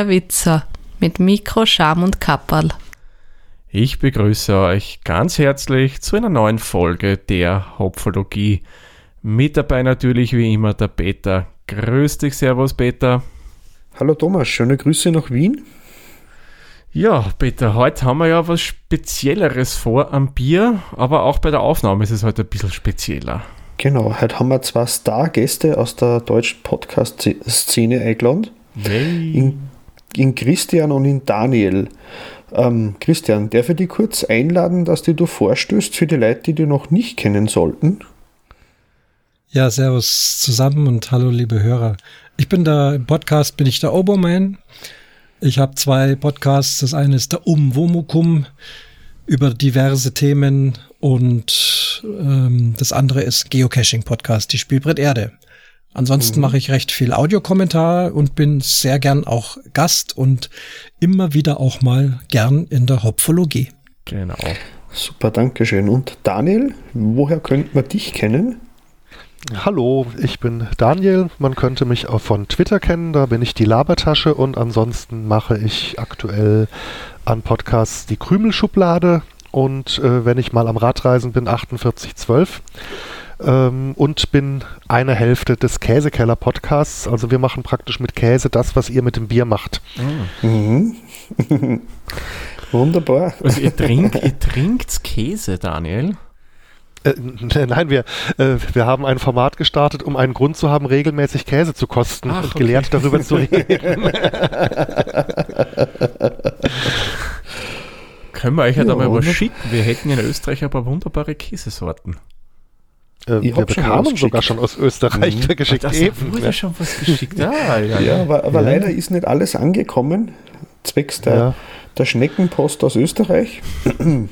der Witzer mit Mikro, Scham und Kapperl. Ich begrüße euch ganz herzlich zu einer neuen Folge der Hopfologie. Mit dabei natürlich wie immer der Peter. Grüß dich, Servus Peter. Hallo Thomas, schöne Grüße nach Wien. Ja, Peter, heute haben wir ja was Spezielleres vor am Bier, aber auch bei der Aufnahme ist es heute ein bisschen spezieller. Genau, heute haben wir zwei Stargäste aus der deutschen Podcast-Szene eingeladen. Hey. In, in Christian und in Daniel. Ähm, Christian, darf ich dich kurz einladen, dass du vorstößt für die Leute, die dich noch nicht kennen sollten? Ja, servus zusammen und hallo liebe Hörer. Ich bin da im Podcast, bin ich der Oberman. Ich habe zwei Podcasts. Das eine ist der Umwomukum über diverse Themen und ähm, das andere ist Geocaching Podcast, die Spielbrett Erde. Ansonsten mhm. mache ich recht viel Audiokommentar und bin sehr gern auch Gast und immer wieder auch mal gern in der Hopfologie. Genau. Super, danke schön. Und Daniel, woher könnte man dich kennen? Hallo, ich bin Daniel. Man könnte mich auch von Twitter kennen, da bin ich die Labertasche und ansonsten mache ich aktuell an Podcasts die Krümelschublade und äh, wenn ich mal am Radreisen bin, 4812 ähm, und bin eine Hälfte des Käsekeller Podcasts. Also wir machen praktisch mit Käse das, was ihr mit dem Bier macht. Mhm. Wunderbar. Also ihr trinkt, ihr trinkt Käse, Daniel? Äh, nein, wir, äh, wir haben ein Format gestartet, um einen Grund zu haben, regelmäßig Käse zu kosten Ach, und okay. gelehrt darüber zu reden. Können wir euch ja, Ja, da mal was schicken? Wir hätten in Österreich ein paar wunderbare Käsesorten. Äh, Ich wir bekamen was sogar geschickt. schon aus Österreich Mhm. geschickt. Das Eben. wurde schon was geschickt. Ah, ja, Ja, aber, aber Ja. leider ist nicht alles angekommen, zwecks der, Ja. der Schneckenpost aus Österreich.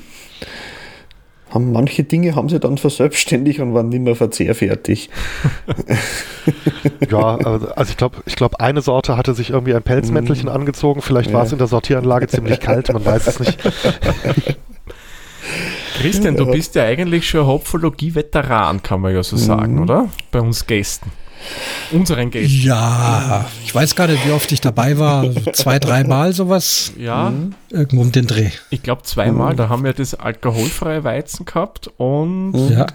haben manche Dinge haben sie dann verselbstständigt und waren nicht mehr verzehrfertig. Ja, also also ich glaube, ich glaub, eine Sorte hatte sich irgendwie ein Pelzmäntelchen angezogen. Vielleicht war Ja. es in der Sortieranlage ziemlich kalt, man weiß es nicht. Christian, du Ja. bist ja eigentlich schon Hopfologie-Veteran, kann man ja so sagen, Mhm. oder? Bei uns Gästen. Unseren Gästen. Ja, ich weiß gar nicht, wie oft ich dabei war. Zwei, dreimal sowas. Ja, Irgendwo um den Dreh. ich glaube zweimal. Da haben wir das alkoholfreie Weizen gehabt und Ja.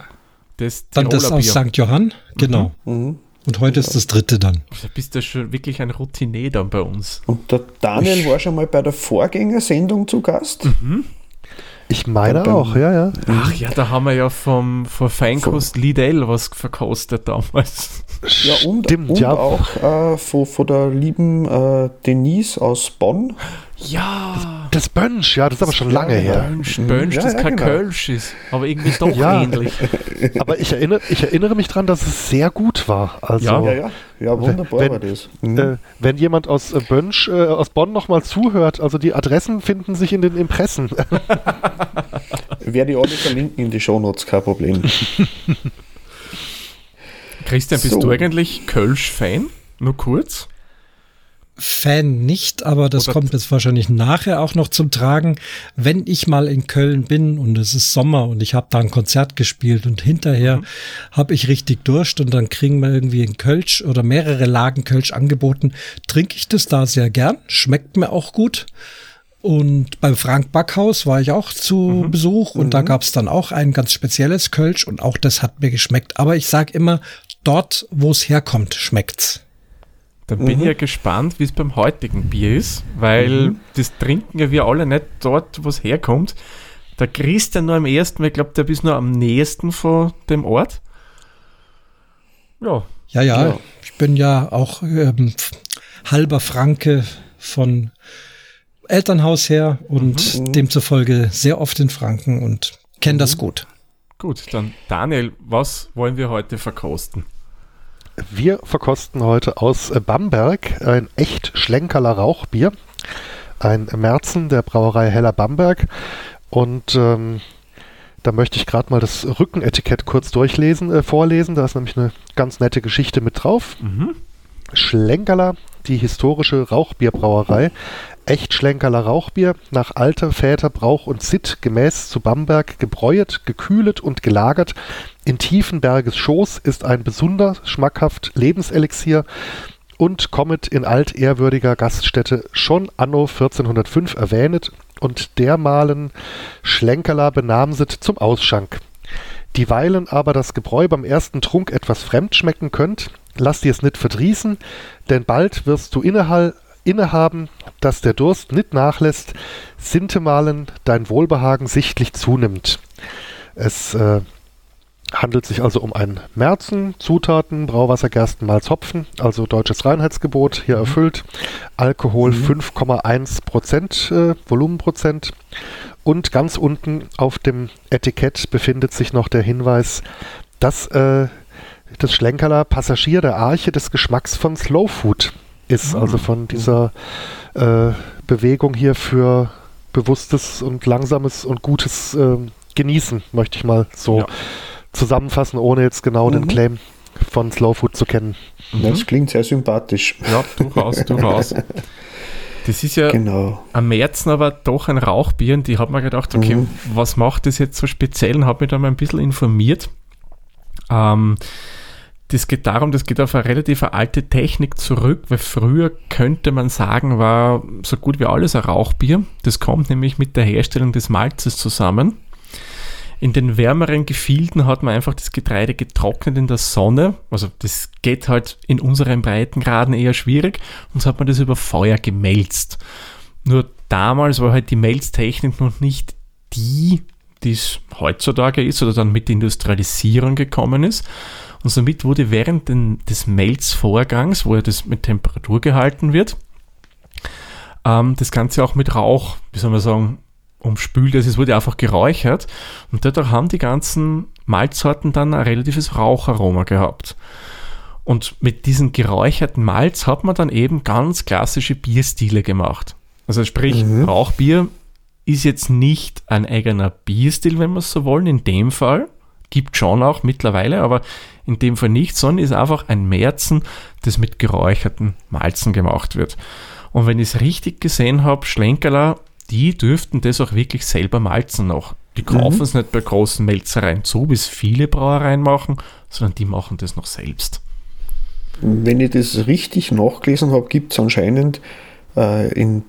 das Dann das aus. St. Johann. Genau. Mhm. Und heute ist das dritte dann. Da bist du schon wirklich ein Routinier dann bei uns. Und der Daniel war schon mal bei der Vorgängersendung zu Gast. Ich meine Beim- auch, ja, ja. Ach ja, da haben wir ja vom, von Feinkost Lidl was verkostet damals. Ja, und, Stimmt, und ja. auch äh, von, von der lieben äh, Denise aus Bonn. Ja, Das Bönsch, ja, das ist aber schon lange her. Bönsch, Mhm. Bönsch, Ja, das ja, kein genau. Kölsch ist, aber irgendwie doch Ja. ähnlich. Aber ich erinnere, ich erinnere mich dran, dass es sehr gut war. Also, Ja. Ja, ja, ja, wunderbar Wenn- war das. Mhm. Äh, wenn jemand aus äh, Bönsch, äh, aus Bonn nochmal zuhört, also die Adressen finden sich in den Impressen. Werde ich alle verlinken in die Shownotes, kein Problem. Christian, bist So. du eigentlich Kölsch-Fan? Nur kurz? Fan nicht, aber das Oder- kommt jetzt wahrscheinlich nachher auch noch zum Tragen. Wenn ich mal in Köln bin und es ist Sommer und ich habe da ein Konzert gespielt und hinterher habe ich richtig Durst und dann kriegen wir irgendwie ein Kölsch oder mehrere Lagen Kölsch angeboten, trinke ich das da sehr gern, schmeckt mir auch gut. Und beim Frank Backhaus war ich auch zu Besuch und da gab es dann auch ein ganz spezielles Kölsch und auch das hat mir geschmeckt. Aber ich sage immer, dort, wo es herkommt, schmeckt's. Dann bin ich ja gespannt, wie es beim heutigen Bier ist, weil das trinken ja wir alle nicht dort, wo es herkommt. Der Christian nur am ersten, weil ich glaube, der bist nur am nächsten von dem Ort. Ja, Ja, ja, Ja. ich bin ja auch ähm, halber Franke von Elternhaus her und Mhm. demzufolge sehr oft in Franken und kenne das gut. gut. Dann Daniel, was wollen wir heute verkosten? Wir verkosten heute aus Bamberg ein echt Schlenkerler Rauchbier. Ein Märzen der Brauerei Heller Bamberg. Und ähm, da möchte ich gerade mal das Rückenetikett kurz durchlesen, äh, vorlesen. Da ist nämlich eine ganz nette Geschichte mit drauf. Mhm. Schlenkerler, die historische Rauchbierbrauerei. Echt Schlenkerler Rauchbier, nach alter Väter Brauch und Sitt, gemäß zu Bamberg, gebräuet, gekühlet und gelagert. In Tiefenberges Schoß ist ein besonders schmackhaft Lebenselixier und kommet in altehrwürdiger Gaststätte schon anno 1405 erwähnet und dermalen Schlenkerler benamset zum Ausschank. Dieweilen aber das Gebräu beim ersten Trunk etwas fremd schmecken könnt, lass dir es nicht verdrießen, denn bald wirst du innehall, innehaben, dass der Durst nicht nachlässt, sintemalen dein Wohlbehagen sichtlich zunimmt. Es äh, handelt sich also um ein Märzen, Zutaten, Brauwasser, Gersten, Malz, Hopfen, also deutsches Reinheitsgebot hier mhm. erfüllt. Alkohol mhm. 5,1 Prozent, äh, Volumenprozent. Und ganz unten auf dem Etikett befindet sich noch der Hinweis, dass äh, das Schlenkerler Passagier der Arche des Geschmacks von Slow Food ist, mhm. also von dieser äh, Bewegung hier für bewusstes und langsames und gutes äh, Genießen, möchte ich mal so ja zusammenfassen, ohne jetzt genau mhm. den Claim von Slow Food zu kennen. Das mhm. klingt sehr sympathisch. Ja, durchaus, durchaus. Das ist ja genau. am Märzen aber doch ein Rauchbier und ich habe mir gedacht, okay, mhm. was macht das jetzt so speziell und habe mich da mal ein bisschen informiert. Ähm, das geht darum, das geht auf eine relativ alte Technik zurück, weil früher könnte man sagen, war so gut wie alles ein Rauchbier. Das kommt nämlich mit der Herstellung des Malzes zusammen. In den wärmeren Gefilden hat man einfach das Getreide getrocknet in der Sonne. Also das geht halt in unseren Breitengraden eher schwierig. Und so hat man das über Feuer gemälzt. Nur damals war halt die Melztechnik noch nicht die, die es heutzutage ist oder dann mit der Industrialisierung gekommen ist. Und somit wurde während den, des Melzvorgangs, wo ja das mit Temperatur gehalten wird, ähm, das Ganze auch mit Rauch, wie soll man sagen, umspült. Also es wurde einfach geräuchert und dadurch haben die ganzen Malzsorten dann ein relatives Raucharoma gehabt. Und mit diesem geräucherten Malz hat man dann eben ganz klassische Bierstile gemacht. Also sprich, mhm. Rauchbier ist jetzt nicht ein eigener Bierstil, wenn wir es so wollen, in dem Fall. Gibt schon auch mittlerweile, aber in dem Fall nicht, sondern ist einfach ein Märzen, das mit geräucherten Malzen gemacht wird. Und wenn ich es richtig gesehen habe, Schlenkerler die dürften das auch wirklich selber malzen noch. Die kaufen mhm. es nicht bei großen Melzereien zu, wie es viele Brauereien machen, sondern die machen das noch selbst. Wenn ich das richtig nachgelesen habe, gibt es anscheinend äh, in,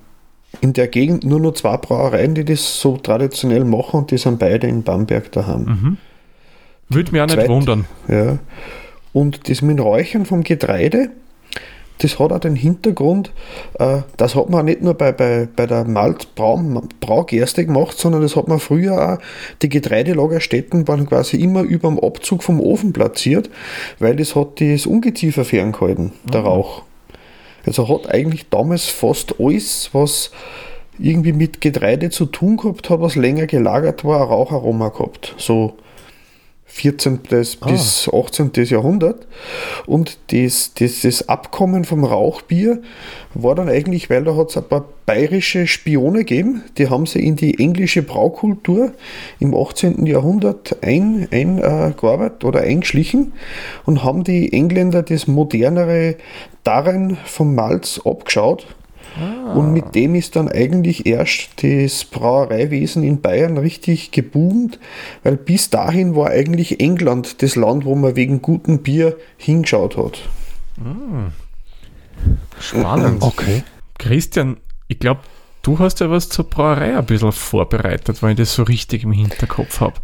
in der Gegend nur noch zwei Brauereien, die das so traditionell machen und die sind beide in Bamberg daheim. Mhm. Würde mich auch nicht Zweit, wundern. Ja. Und das mit Räuchern vom Getreide, das hat auch den Hintergrund, äh, das hat man nicht nur bei, bei, bei der Malzbraugerste gemacht, sondern das hat man früher auch, die Getreidelagerstätten waren quasi immer über dem Abzug vom Ofen platziert, weil das hat das Ungeziefer ferngehalten, der mhm. Rauch. Also hat eigentlich damals fast alles, was irgendwie mit Getreide zu tun gehabt hat, was länger gelagert war, ein Raucharoma gehabt. So 14. Ah. bis 18. Jahrhundert. Und das, das, das Abkommen vom Rauchbier war dann eigentlich, weil da hat es ein paar bayerische Spione gegeben, die haben sie in die englische Braukultur im 18. Jahrhundert eingearbeitet ein, äh, oder eingeschlichen und haben die Engländer das modernere Darren vom Malz abgeschaut Ah. Und mit dem ist dann eigentlich erst das Brauereiwesen in Bayern richtig geboomt, weil bis dahin war eigentlich England das Land, wo man wegen gutem Bier hingeschaut hat. Ah. Spannend. Okay. Christian, ich glaube, du hast ja was zur Brauerei ein bisschen vorbereitet, weil ich das so richtig im Hinterkopf habe.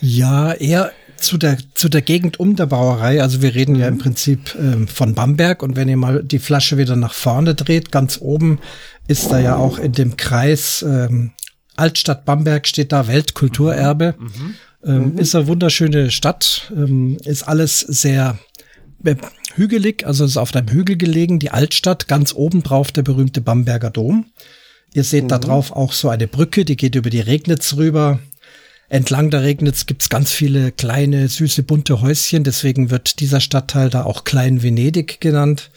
Ja, eher zu der, zu der Gegend um der Brauerei. Also wir reden ja im mhm. Prinzip ähm, von Bamberg und wenn ihr mal die Flasche wieder nach vorne dreht, ganz oben ist da ja auch in dem Kreis ähm, Altstadt Bamberg steht da Weltkulturerbe. Mhm. mhm. Ähm, mhm. Ist eine wunderschöne Stadt, ähm, ist alles sehr äh, hügelig, also ist auf einem Hügel gelegen, die Altstadt, ganz oben drauf der berühmte Bamberger Dom. Ihr seht mhm. da drauf auch so eine Brücke, die geht über die Regnitz rüber. Entlang der Regnitz gibt's ganz viele kleine, süße, bunte Häuschen. Deswegen wird dieser Stadtteil da auch Klein Venedig genannt.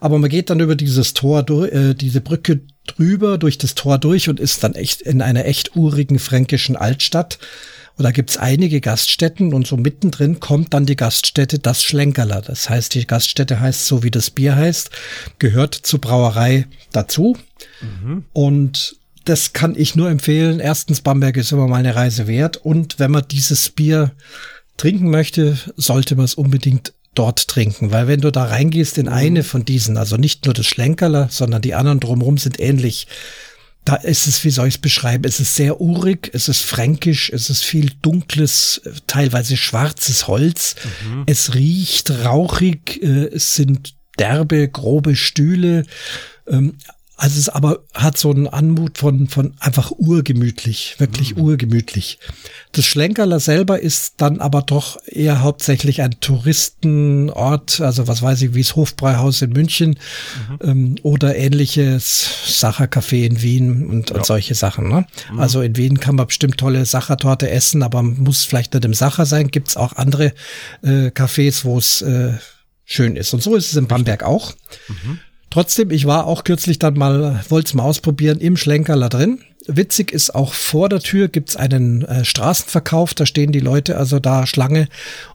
Aber man geht dann über dieses Tor, durch, äh, diese Brücke drüber, durch das Tor durch und ist dann echt in einer echt urigen fränkischen Altstadt. Und da gibt's einige Gaststätten und so mittendrin kommt dann die Gaststätte Das Schlenkerler. Das heißt, die Gaststätte heißt so, wie das Bier heißt, gehört zur Brauerei dazu. Mhm. Und das kann ich nur empfehlen. Erstens, Bamberg ist immer mal eine Reise wert. Und wenn man dieses Bier trinken möchte, sollte man es unbedingt dort trinken, weil wenn du da reingehst in eine von diesen, also nicht nur das Schlenkerler, sondern die anderen drumherum sind ähnlich. Da ist es, wie soll ich es beschreiben? Es ist sehr urig, es ist fränkisch, es ist viel dunkles, teilweise schwarzes Holz. Mhm. Es riecht rauchig, äh, es sind derbe, grobe Stühle. Ähm, also es aber hat so einen Anmut von, von einfach urgemütlich, wirklich mhm. urgemütlich. Das Schlenkerler selber ist dann aber doch eher hauptsächlich ein Touristenort, also was weiß ich, wie das Hofbräuhaus in München mhm. ähm, oder ähnliches Sachercafé in Wien und, ja. und solche Sachen. Ne? Mhm. Also in Wien kann man bestimmt tolle Sachertorte essen, aber muss vielleicht nicht im Sacher sein. Gibt es auch andere äh, Cafés, wo es äh, schön ist. Und so ist es in Bamberg auch. Mhm. Trotzdem, ich war auch kürzlich dann mal, wollte es mal ausprobieren, im Schlenkerler drin. Witzig ist auch vor der Tür gibt's einen äh, Straßenverkauf, da stehen die Leute also da Schlange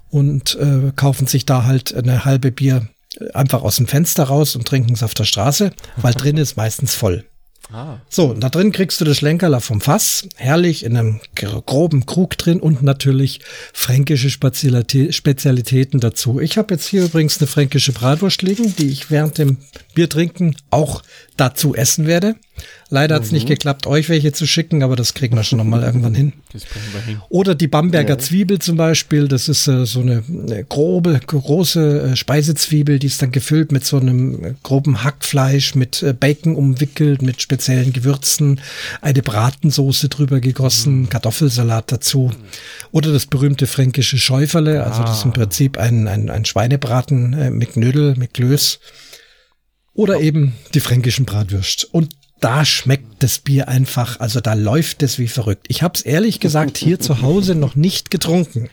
und äh, kaufen sich da halt eine halbe Bier äh, einfach aus dem Fenster raus und trinken es auf der Straße, weil drin ist meistens voll. Ah. So, da drin kriegst du das Schlenkerler vom Fass, herrlich in einem groben Krug drin und natürlich fränkische Spezialitäten dazu. Ich habe jetzt hier übrigens eine fränkische Bratwurst liegen, die ich während dem Biertrinken auch dazu essen werde. Leider hat es mhm. nicht geklappt, euch welche zu schicken, aber das kriegen wir schon noch mal irgendwann hin. hin. Oder die Bamberger ja. Zwiebel zum Beispiel, das ist äh, so eine, eine, grobe, große äh, Speisezwiebel, die ist dann gefüllt mit so einem äh, groben Hackfleisch, mit äh, Bacon umwickelt, mit speziellen Gewürzen, eine Bratensoße drüber gegossen, mhm. Kartoffelsalat dazu. Oder das berühmte fränkische Schäuferle, also das ist im ah. Prinzip ein, ein, ein Schweinebraten äh, mit Knödel, mit Klöß. Oder eben die fränkischen Bratwürst. Und da schmeckt das Bier einfach, also da läuft es wie verrückt. Ich habe es ehrlich gesagt hier zu Hause noch nicht getrunken.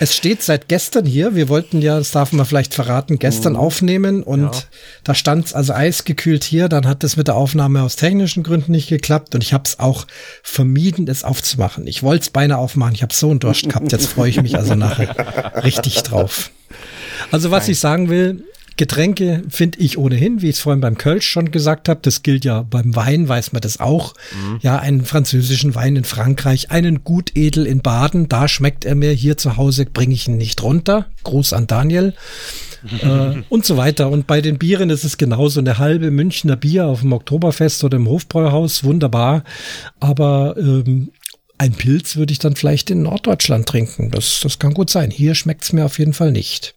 Es steht seit gestern hier. Wir wollten ja, das darf man vielleicht verraten, gestern mhm. aufnehmen und ja. da stand es also eisgekühlt hier. Dann hat es mit der Aufnahme aus technischen Gründen nicht geklappt und ich habe es auch vermieden, es aufzumachen. Ich wollte es beinahe aufmachen. Ich habe so einen Durst gehabt. Jetzt freue ich mich also nachher richtig drauf. Also was Fein. ich sagen will, Getränke finde ich ohnehin, wie ich es vorhin beim Kölsch schon gesagt habe, das gilt ja beim Wein, weiß man das auch. Mhm. Ja, einen französischen Wein in Frankreich, einen Gutedel in Baden, da schmeckt er mir, hier zu Hause bringe ich ihn nicht runter. Gruß an Daniel. äh, und so weiter. Und bei den Bieren ist es genauso. Eine halbe Münchner Bier auf dem Oktoberfest oder im Hofbräuhaus, wunderbar. Aber ähm, ein Pilz würde ich dann vielleicht in Norddeutschland trinken. Das, das kann gut sein. Hier schmeckt es mir auf jeden Fall nicht.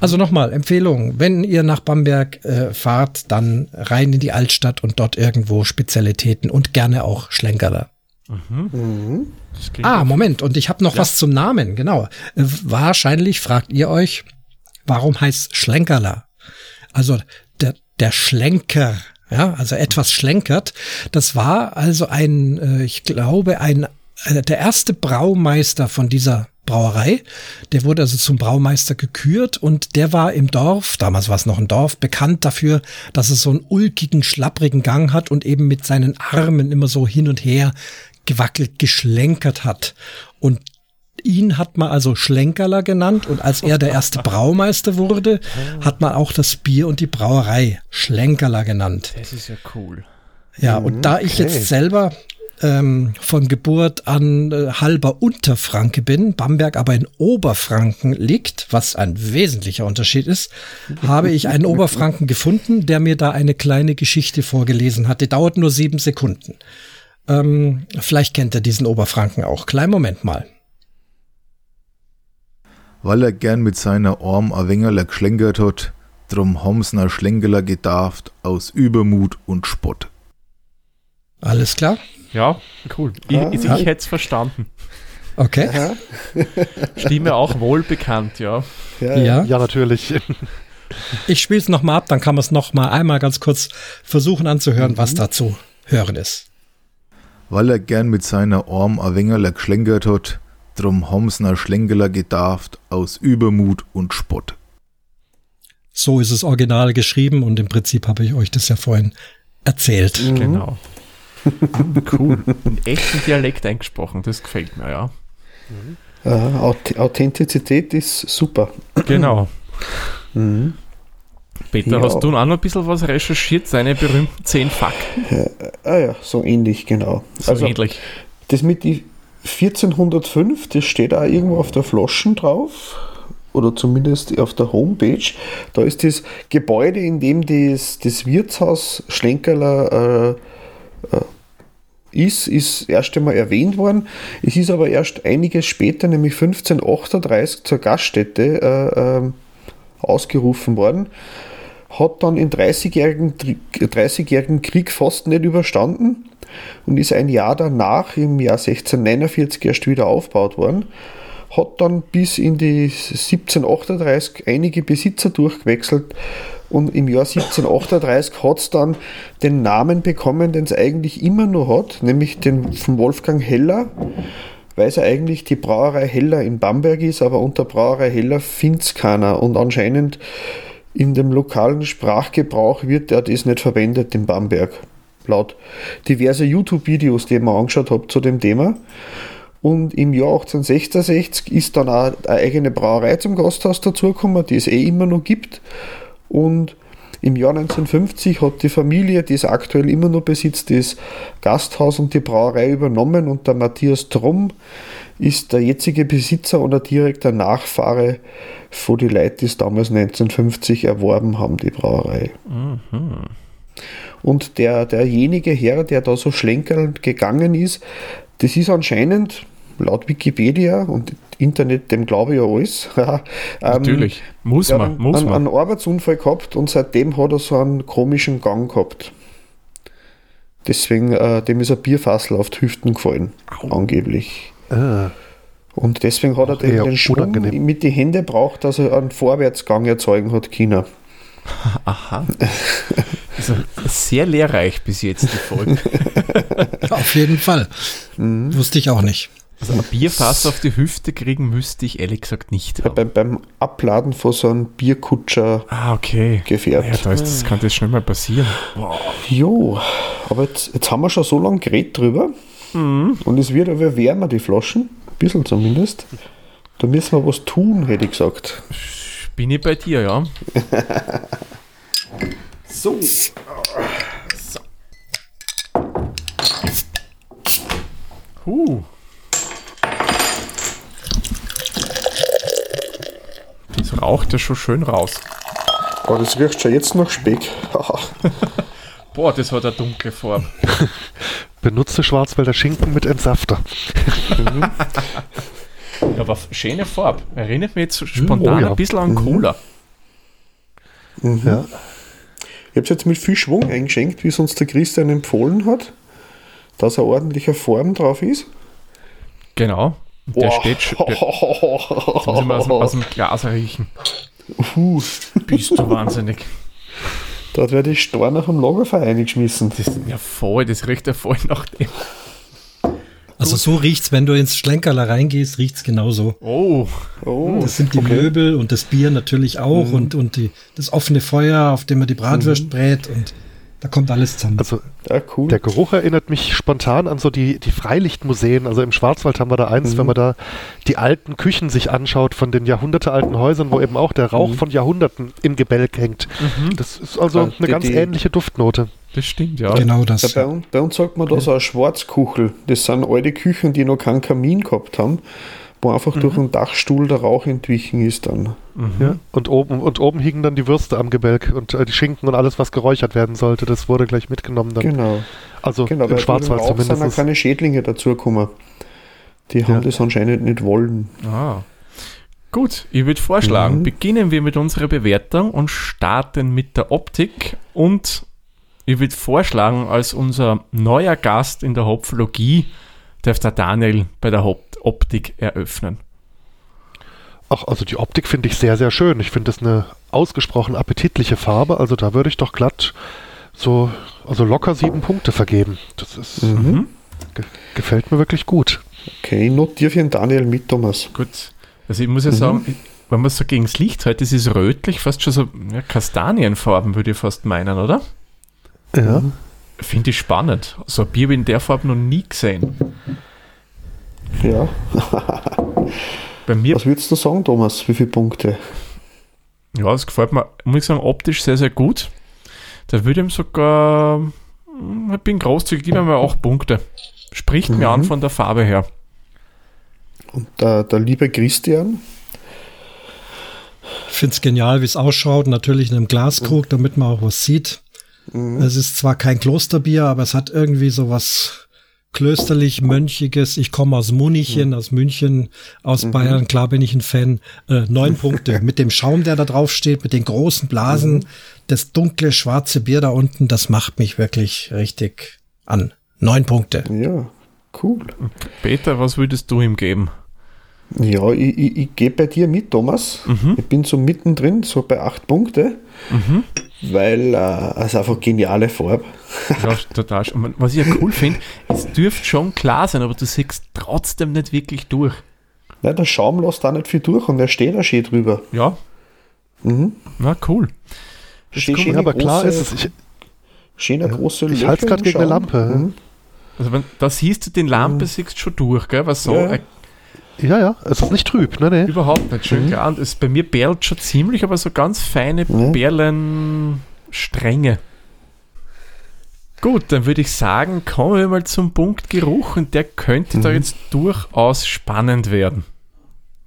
Also nochmal, Empfehlung, wenn ihr nach Bamberg äh, fahrt, dann rein in die Altstadt und dort irgendwo Spezialitäten und gerne auch Schlenkerler. Mhm. Mhm. Ah, Moment, und ich habe noch ja. was zum Namen, genau. Äh, wahrscheinlich fragt ihr euch, warum heißt Schlenkerler? Also der, der Schlenker, ja, also etwas schlenkert. Das war also ein, äh, ich glaube, ein äh, der erste Braumeister von dieser Brauerei. Der wurde also zum Braumeister gekürt und der war im Dorf, damals war es noch ein Dorf, bekannt dafür, dass es so einen ulkigen, schlapprigen Gang hat und eben mit seinen Armen immer so hin und her gewackelt, geschlenkert hat. Und ihn hat man also Schlenkerler genannt und als er der erste Braumeister wurde, hat man auch das Bier und die Brauerei Schlenkerler genannt. Das ist ja cool. Ja, und da ich jetzt selber ähm, von Geburt an äh, halber Unterfranke bin, Bamberg aber in Oberfranken liegt, was ein wesentlicher Unterschied ist, habe ich einen Oberfranken gefunden, der mir da eine kleine Geschichte vorgelesen hat. Die dauert nur sieben Sekunden. Ähm, vielleicht kennt er diesen Oberfranken auch. Kleinen Moment mal. Weil er gern mit seiner Arm a Wengerler geschlenkert hat, drum haben's na Schlenkerler gedarft aus Übermut und Spott. Alles klar? Ja, cool. Ich, ah, ich, ich hätte es verstanden. Okay. Stimme auch wohl bekannt, ja. Ja, ja. ja natürlich. Ich spiele es nochmal ab, dann kann man es nochmal einmal ganz kurz versuchen anzuhören, mhm. was dazu hören ist. Weil er gern mit seiner Arm a Wengerler geschlenkert hat, drum haben's na Schlenkerler gedarft aus Übermut und Spott. So ist es original geschrieben und im Prinzip habe ich euch das ja vorhin erzählt. Mhm. Genau. cool. Einen echten Dialekt eingesprochen, das gefällt mir, ja. Äh, Authentizität ist super. Genau. Mhm. Peter, ja. hast du auch noch ein bisschen was recherchiert, seine berühmten zehn Fakten? Ja, ah ja, so ähnlich, genau. So also, ähnlich. Das mit die 1405, das steht auch irgendwo auf der Flaschen drauf. oder zumindest auf der Homepage, da ist das Gebäude, in dem das, das Wirtshaus Schlenkerler äh, ist, ist erst einmal erwähnt worden. Es ist aber erst einiges später, nämlich 1538, zur Gaststätte äh, äh, ausgerufen worden. Hat dann im 30-jährigen 30 Krieg fast nicht überstanden und ist ein Jahr danach, im Jahr 1649, erst wieder aufgebaut worden. Hat dann bis in die 1738 einige Besitzer durchgewechselt und im Jahr 1738 hat es dann den Namen bekommen, den es eigentlich immer noch hat, nämlich den von Wolfgang Heller, weil es ja eigentlich die Brauerei Heller in Bamberg ist, aber unter Brauerei Heller findet es keiner und anscheinend in dem lokalen Sprachgebrauch wird ja das nicht verwendet in Bamberg. Laut diverse YouTube-Videos, die ich mir angeschaut habe zu dem Thema. Und im Jahr 1866 ist dann auch eine eigene Brauerei zum Gasthaus dazugekommen, die es eh immer noch gibt. Und im Jahr 1950 hat die Familie, die es aktuell immer noch besitzt, das Gasthaus und die Brauerei übernommen und der Matthias Tromm ist der jetzige Besitzer und der direkter Nachfahre von den Leuten, die es damals 1950 erworben haben, die Brauerei. Mhm. Und der, derjenige Herr, der da so schlenkernd gegangen ist, das ist anscheinend laut Wikipedia und Internet, dem glaube ich ja alles. ähm, Natürlich, muss man, muss einen, man. einen Arbeitsunfall gehabt und seitdem hat er so einen komischen Gang gehabt. Deswegen, äh, dem ist ein Bierfassel auf die Hüften gefallen, Au. angeblich. Äh. Und deswegen hat er den, den Schwung unangenehm. mit den Händen braucht, dass er einen Vorwärtsgang erzeugen hat China. Aha. Also sehr lehrreich bis jetzt die Folge. Auf jeden Fall. Mhm. Wusste ich auch nicht. Also ein Bierfass auf die Hüfte kriegen müsste ich ehrlich gesagt nicht. Beim, beim Abladen von so einem Bierkutscher ah, okay. gefährdet. Ja, da ist, das kann das schnell mal passieren. Wow. Jo, aber jetzt, jetzt haben wir schon so lange geredet drüber. Mhm. Und es wird aber wärmer, die Flaschen. Ein bisschen zumindest. Da müssen wir was tun, hätte ich gesagt. Bin ich bei dir, ja. so. so. Huh. Das raucht ja schon schön raus. Oh, das riecht schon jetzt nach Speck. Boah, das hat eine dunkle Farbe. Benutze Schwarzwälder Schinken mit Entsafter. ja, aber schöne Farbe. Erinnert mich jetzt spontan oh, ja. ein bisschen an mhm. Cola. Mhm. Ja. Ich habe es jetzt mit viel Schwung eingeschenkt, wie es uns der Christian empfohlen hat, dass er ordentlicher Form drauf ist. Genau. Der Boah. steht schon. Jetzt muss ich mal aus, aus dem Glas riechen. Uh. Bist du wahnsinnig. Dort werde ich Storner vom Lagerfeuer eingeschmissen. Das, ja, voll, das riecht ja voll nach dem. Also so riecht's, wenn du ins Schlenkerler reingehst, riecht's genauso. Oh. oh. Das sind die okay. Möbel und das Bier natürlich auch mhm. und, und die, das offene Feuer, auf dem man die Bratwurst mhm. brät und da kommt alles zusammen. Also ja, cool. der Geruch erinnert mich spontan an so die, die Freilichtmuseen. Also im Schwarzwald haben wir da eins, mhm. wenn man da die alten Küchen sich anschaut von den jahrhundertealten Häusern, wo eben auch der Rauch mhm. von Jahrhunderten im Gebälk hängt. Mhm. Das ist also ja, eine die, ganz die, ähnliche Duftnote. Das stimmt, ja. Genau das. Ja, bei, bei, uns sagt man da so eine Schwarzkuchel. Das sind alte Küchen, die noch keinen Kamin gehabt haben wo einfach mhm. durch einen Dachstuhl der Rauch entwichen ist dann. Mhm. Ja, und oben, und oben hingen dann die Würste am Gebälk und äh, die Schinken und alles, was geräuchert werden sollte, das wurde gleich mitgenommen dann. Genau. Also genau, im Schwarzwald Rauch zumindest. sind keine Schädlinge dazugekommen. Die ja. haben das anscheinend nicht wollen. Ah. Gut, ich würde vorschlagen, mhm. beginnen wir mit unserer Bewertung und starten mit der Optik und ich würde vorschlagen, als unser neuer Gast in der Hopfologie darf der Daniel bei der Hop Optik eröffnen. Ach, also die Optik finde ich sehr, sehr schön. Ich finde das eine ausgesprochen appetitliche Farbe. Also da würde ich doch glatt so, also locker sieben Punkte vergeben. Das ist, mhm. ge gefällt mir wirklich gut. Okay, notiere für den Daniel mit, Thomas. Gut. Also ich muss ja mhm. sagen, wenn man so gegen das Licht hält, das ist rötlich, fast schon so ja, Kastanienfarben, würde ich fast meinen, oder? Ja. Mhm. Finde ich spannend. So ein Bier wie in der Farbe noch nie gesehen. Ja. Bei mir, Was würdest du sagen, Thomas? Wie viele Punkte? Ja, das gefällt mir, muss ich sagen, optisch sehr, sehr gut. Da würde ich ihm sogar, hm, ich bin großzügig, gib mir mal 8 Punkte. Spricht mhm. mir an von der Farbe her. Und der, der liebe Christian? finde es genial, wie es ausschaut. Natürlich in einem Glaskrug, damit man auch was sieht. Es ist zwar kein Klosterbier, aber es hat irgendwie so was klösterlich, mönchiges. Ich komme aus Munichen, aus München, aus Bayern. Klar bin ich ein Fan. Äh, neun Punkte mit dem Schaum, der da drauf steht, mit den großen Blasen. Das dunkle, schwarze Bier da unten, das macht mich wirklich richtig an. Neun Punkte. Ja, cool. Peter, was würdest du ihm geben? Ja, ich, ich, ich gehe bei dir mit, Thomas. Ich bin so mittendrin, so bei acht Punkte, weil äh, es einfach geniale Farbe. Ja, total. Und was ich ja cool finde, es dürfte schon klar sein, aber du siehst trotzdem nicht wirklich durch. Nein, der Schaum lässt da nicht viel durch und der steht da schön drüber. Ja. Mhm. Na, cool. Schön, Ja, schöne aber klar große- ist es, ich, Schöner große ich halte es gerade gegen eine Schaum. Lampe. Mhm. Also wenn, da siehst du den Lampe, siehst du schon durch, gell? Was so Ja. ein Ja, ja, es ist nicht trüb, ne, ne. Überhaupt nicht schön klar. Und es, bei mir perlt schon ziemlich, aber so ganz feine Ja. Perlenstränge. Gut, dann würde ich sagen, kommen wir mal zum Punkt Geruch und der könnte da jetzt durchaus spannend werden.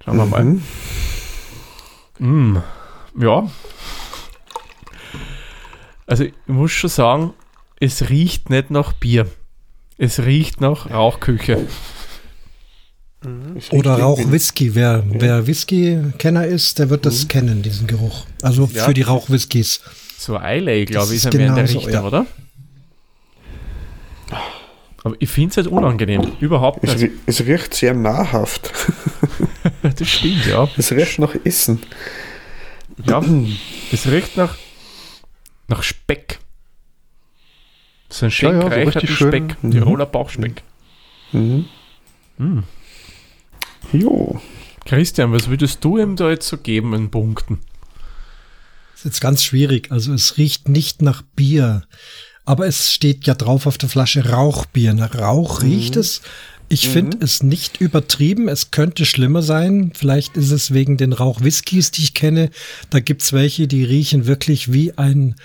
Schauen wir mal. Mhm. Mm, ja. Also ich muss schon sagen, es riecht nicht nach Bier. Es riecht nach Rauchküche. Ist Oder Rauchwhisky. Wer, wer Whisky-Kenner ist, der wird das kennen, diesen Geruch. Also Ja. für die Rauchwhiskys. So Islay, glaube ich, ist ist ein mehr in der Richtung, ja. oder? Aber ich finde es halt unangenehm. Überhaupt Es, nicht. rie- es riecht sehr nahrhaft. Das stimmt, ja. Es riecht nach Essen. ja. Es riecht nach, nach Speck. So ein schön Ja, ja, so richtig schön. Speck. Tiroler Bauchspeck. Mhm. Hm. Jo. Christian, was würdest du ihm da jetzt so geben in Punkten? ist jetzt ganz schwierig. Also es riecht nicht nach Bier. Aber es steht ja drauf auf der Flasche Rauchbier. Nach Rauch riecht es. Ich finde es nicht übertrieben. Es könnte schlimmer sein. Vielleicht ist es wegen den Rauchwhiskys, die ich kenne. Da gibt's welche, die riechen wirklich wie ein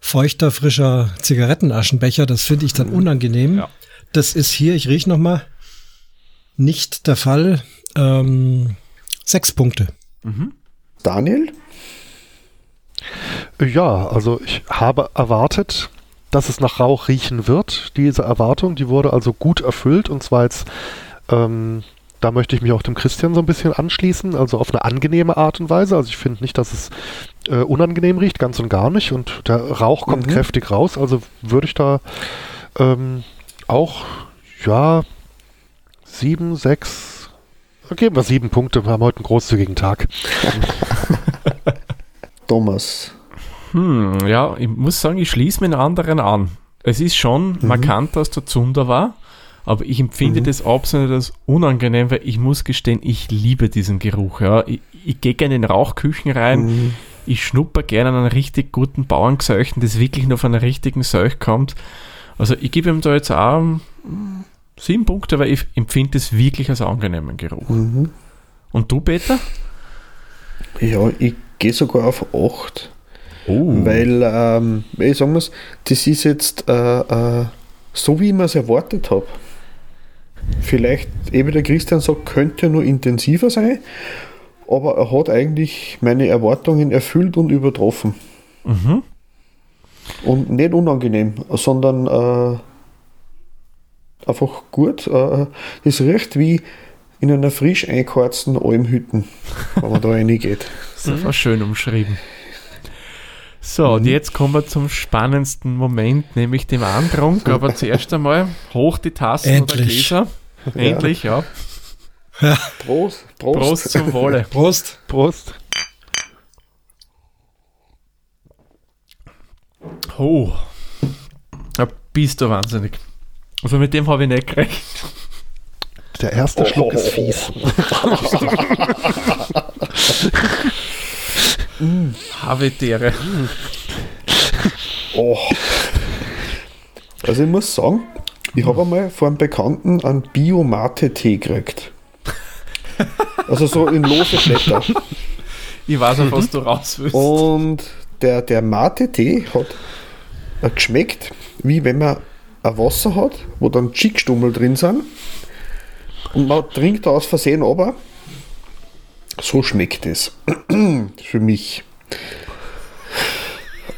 feuchter, frischer Zigarettenaschenbecher. Das finde ich dann unangenehm. Ja. Das ist hier, ich rieche noch mal, nicht der Fall. Ähm, sechs Punkte. Daniel? Ja, also ich habe erwartet, dass es nach Rauch riechen wird. Diese Erwartung, die wurde also gut erfüllt und zwar jetzt, ähm, da möchte ich mich auch dem Christian so ein bisschen anschließen, also auf eine angenehme Art und Weise. Also ich finde nicht, dass es äh, unangenehm riecht, ganz und gar nicht. Und der Rauch kommt Mhm. kräftig raus, also würde ich da ähm, auch, ja, sieben, sechs, geben wir sieben Punkte. Wir haben heute einen großzügigen Tag. Thomas. Hm, ja, ich muss sagen, ich schließe mir einen anderen an. Es ist schon markant, dass der Zunder war, aber ich empfinde das absolut als unangenehm, weil ich muss gestehen, ich liebe diesen Geruch. Ja. Ich, ich gehe gerne in Rauchküchen rein, ich schnupper gerne an einen richtig guten Bauerngeseuchten, das wirklich nur von einer richtigen Seuch kommt. Also ich gebe ihm da jetzt auch sieben Punkte, weil ich empfinde es wirklich als angenehmen Geruch. Mhm. Und du, Peter? Ja, ich gehe sogar auf 8. Oh. Weil, ähm, ich sagen muss, das ist jetzt äh, äh, so, wie ich mir es erwartet habe. Vielleicht, eben der Christian sagt, könnte nur intensiver sein, aber er hat eigentlich meine Erwartungen erfüllt und übertroffen. Mhm. Und nicht unangenehm, sondern äh, einfach gut. Äh, das riecht wie in einer frisch eingeheizten Almhütten, wenn man da reingeht. Das ist einfach schön umschrieben. So, und jetzt kommen wir zum spannendsten Moment, nämlich dem Antrunk. Aber zuerst einmal hoch die Tassen Endlich. oder Gläser. Endlich, ja. Prost, Prost. Prost zum Wohle. Prost. Prost. Oh. Ja, bist du wahnsinnig. Also mit dem habe ich nicht gerechnet. Der erste Schluck ist fies. Habitäre. Oh. Also ich muss sagen, ich habe einmal von einem Bekannten einen Biomate-Tee gekriegt. Also so in lose Blätter. Ich weiß auch, was du raus willst. Und der, der Mate-Tee hat äh, geschmeckt, wie wenn man ein Wasser hat, wo dann Chickstummel drin sind. Und man trinkt da aus Versehen aber. So schmeckt es. Für mich.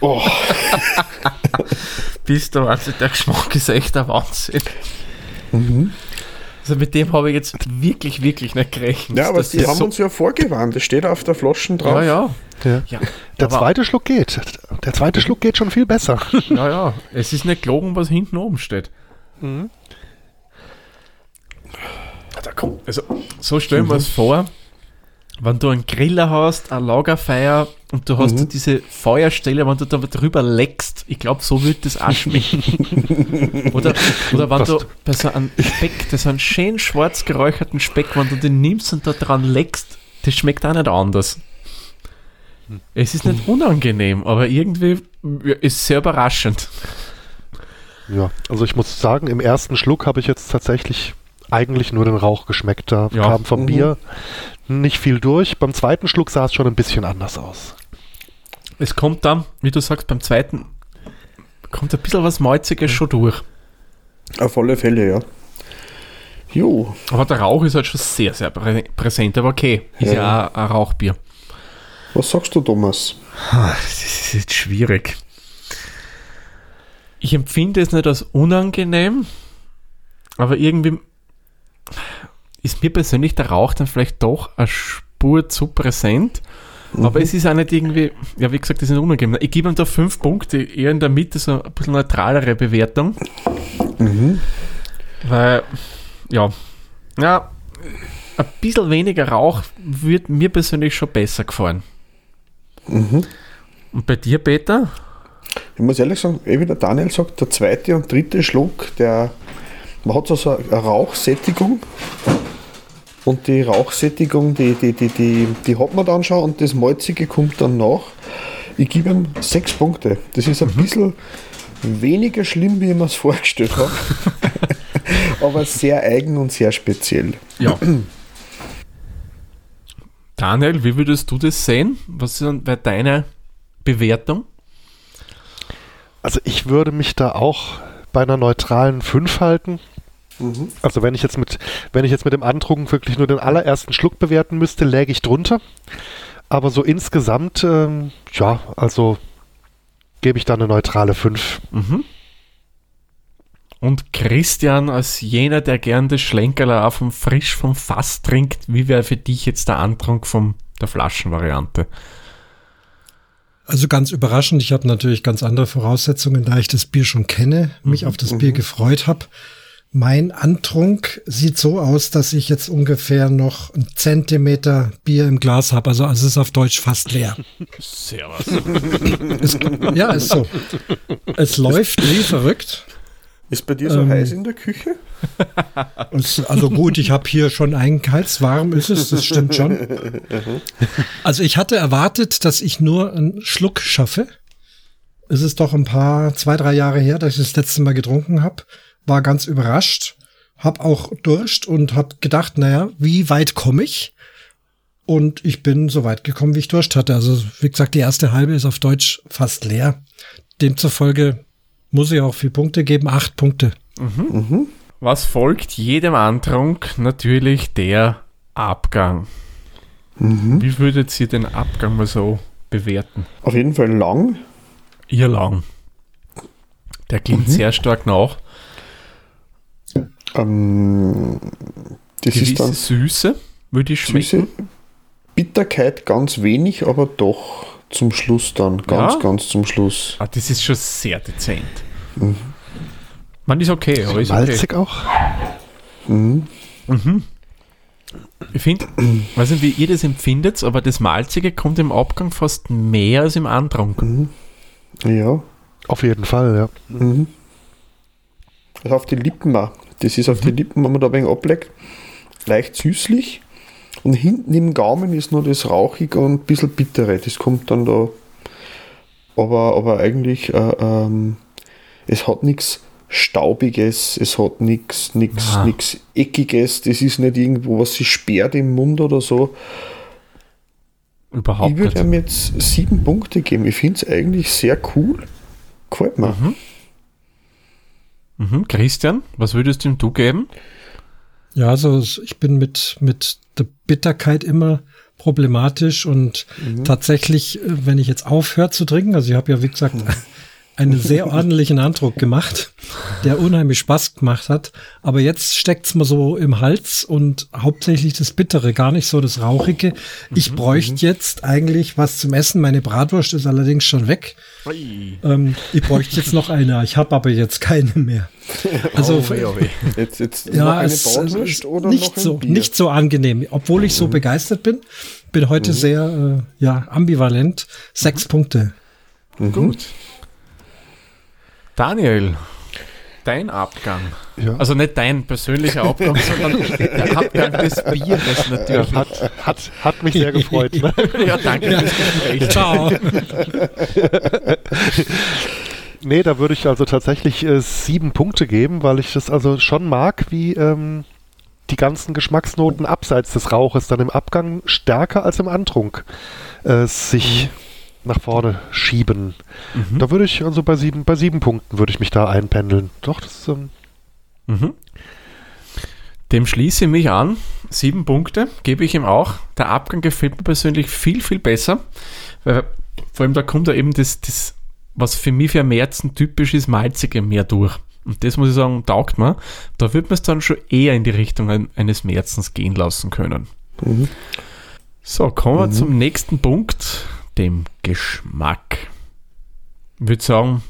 Oh, Bist du also der Geschmack ist echt der Wahnsinn. Also mit dem habe ich jetzt wirklich, wirklich nicht gerechnet. ja, aber die ist haben so, uns ja vorgewarnt. Das steht auf der Flaschen drauf. Ja, ja. Ja. ja. Der aber- zweite Schluck geht. Der zweite Schluck geht schon viel besser. Ja, ja. Es ist nicht gelogen, was hinten oben steht. Mhm. Da kommt, also, so stellen wir es vor, wenn du einen Griller hast, ein Lagerfeuer und du hast Mhm. diese Feuerstelle, wenn du da drüber leckst, ich glaube, so wird das auch schmecken. oder, oder wenn du bei so einem Speck, das einen schön schwarz geräucherten Speck, wenn du den nimmst und da dran leckst, das schmeckt auch nicht anders. Es ist nicht unangenehm, aber irgendwie ist sehr überraschend. Ja, also ich muss sagen, im ersten Schluck habe ich jetzt tatsächlich eigentlich nur den Rauch geschmeckt. Da Ja. kam vom Mhm. Bier nicht viel durch. Beim zweiten Schluck sah es schon ein bisschen anders aus. Es kommt dann, wie du sagst, beim zweiten kommt ein bisschen was Malziges schon durch. Auf alle Fälle, ja. Jo, Aber der Rauch ist halt schon sehr, sehr prä präsent. Aber okay, ist ja, Ja. auch ein Rauchbier. was sagst du, Thomas? Das ist jetzt schwierig. Ich empfinde es nicht als unangenehm, aber irgendwie ist mir persönlich der Rauch dann vielleicht doch eine Spur zu präsent. Aber es ist auch nicht irgendwie, ja, wie gesagt, das ist unangenehm. Ich gebe ihm da fünf Punkte, eher in der Mitte so ein bisschen neutralere Bewertung. Mhm. Weil, ja, ja, ein bisschen weniger Rauch würde mir persönlich schon besser gefallen. Mhm. Und bei dir, Peter? Ich muss ehrlich sagen, eh wie der Daniel sagt, der zweite und dritte Schluck, der, man hat so so eine Rauchsättigung und die Rauchsättigung, die, die, die, die, die hat man dann schon und das Malzige kommt dann nach. Ich gebe ihm sechs Punkte. Das ist ein bisschen weniger schlimm, wie ich mir es vorgestellt habe, aber sehr eigen und sehr speziell. Ja. Daniel, wie würdest du das sehen? Was bei deiner Bewertung? Also ich würde mich da auch bei einer neutralen 5 halten. Also wenn ich jetzt mit, wenn ich jetzt mit dem Antrunken wirklich nur den allerersten Schluck bewerten müsste, läge ich drunter. Aber so insgesamt, ähm, ja, also gebe ich da eine neutrale 5. Mhm. Und Christian, als jener, der gern das Schlenkerler auch vom frisch vom Fass trinkt, wie wäre für dich jetzt der Antrunk von der Flaschenvariante? Also ganz überraschend, ich habe natürlich ganz andere Voraussetzungen, da ich das Bier schon kenne, mich auf das Bier gefreut habe. Mein Antrunk sieht so aus, dass ich jetzt ungefähr noch einen Zentimeter Bier im Glas habe. Also es ist auf Deutsch fast leer. Servus. Es, ja, ist so. Es läuft wie verrückt. Ist bei dir so Ähm. heiß in der Küche? Es, also gut, ich habe hier schon eingeheizt, warm ist es, das stimmt schon. Also ich hatte erwartet, dass ich nur einen Schluck schaffe. Es ist doch ein paar, zwei, drei Jahre her, dass ich das letzte Mal getrunken habe. War ganz überrascht, hab auch Durst und hab gedacht, naja, wie weit komme ich? Und ich bin so weit gekommen, wie ich Durst hatte. Also wie gesagt, die erste halbe ist auf Deutsch fast leer. Demzufolge muss ich auch viel Punkte geben, acht Punkte. Was folgt jedem Antrunk? Natürlich der Abgang. Wie würdet ihr den Abgang mal so bewerten? Auf jeden Fall lang. Ihr lang. Der klingt sehr stark nach. Ähm, das Gewisse ist dann Süße, würde ich schmecken. Süße. Bitterkeit ganz wenig, aber doch zum Schluss dann. Ganz, Ja? ganz zum Schluss. Ah, das ist schon sehr dezent. Man ist okay, aber ist okay. Malzig auch? Mhm. Mhm. Ich finde, weiß nicht, wie ihr das empfindet, aber das Malzige kommt im Abgang fast mehr als im Antrunk. Ja. Auf jeden Fall, ja. Mhm. Also auf die Lippen auch. Das ist auf die Lippen, wenn man da ein wenig ableckt, leicht süßlich. Und hinten im Gaumen ist nur das Rauchige und ein bisschen Bittere. Das kommt dann da. Aber, aber eigentlich, äh, ähm, es hat nichts Staubiges, es hat nichts nichts Ah. nichts Eckiges. Das ist nicht irgendwo, was sich sperrt im Mund oder so. Überhaupt ich würde ihm jetzt sieben Punkte geben. Ich finde es eigentlich sehr cool. Gefällt mir. Mhm. Christian, was würdest ihm du geben? Ja, also ich bin mit, mit der Bitterkeit immer problematisch und Mhm. tatsächlich, äh, wenn ich jetzt aufhöre zu trinken, also ich habe ja wie gesagt Mhm. einen sehr ordentlichen Eindruck gemacht, der unheimlich Spaß gemacht hat, aber jetzt steckt's mir so im Hals und hauptsächlich das Bittere, gar nicht so das Rauchige. Ich bräuchte jetzt eigentlich was zum Essen. Meine Bratwurst ist allerdings schon weg. Ähm, ich bräuchte jetzt noch eine, ich habe aber jetzt keine mehr. Also Jetzt, jetzt noch ja, eine es Bratwurst ist oder nicht noch so, Bier? Mhm. nicht so angenehm, obwohl ich so begeistert bin. Bin heute sehr äh, ja ambivalent. Sechs Mhm. Punkte. Gut. Daniel, dein Abgang. Ja. Also nicht dein persönlicher Abgang, sondern der Abgang des Bieres natürlich. Hat, hat, hat mich sehr gefreut. Ne? Ja, danke fürs Gespräch. Ciao. Nee, da würde ich also tatsächlich äh, sieben Punkte geben, weil ich das also schon mag, wie ähm, die ganzen Geschmacksnoten abseits des Rauches dann im Abgang stärker als im Antrunk äh, sich nach vorne schieben. Da würde ich also bei sieben, bei sieben Punkten würde ich mich da einpendeln. Doch, das ist, ähm, Mhm. Dem schließe ich mich an. Sieben Punkte gebe ich ihm auch. Der Abgang gefällt mir persönlich viel, viel besser. Weil vor allem da kommt ja eben das, das was für mich für Märzen typisch ist, malzige mehr durch. Und das muss ich sagen, taugt mir. Da wird man es dann schon eher in die Richtung ein- eines Märzens gehen lassen können. So, kommen wir zum nächsten Punkt, dem Geschmack. Ich würde sagen,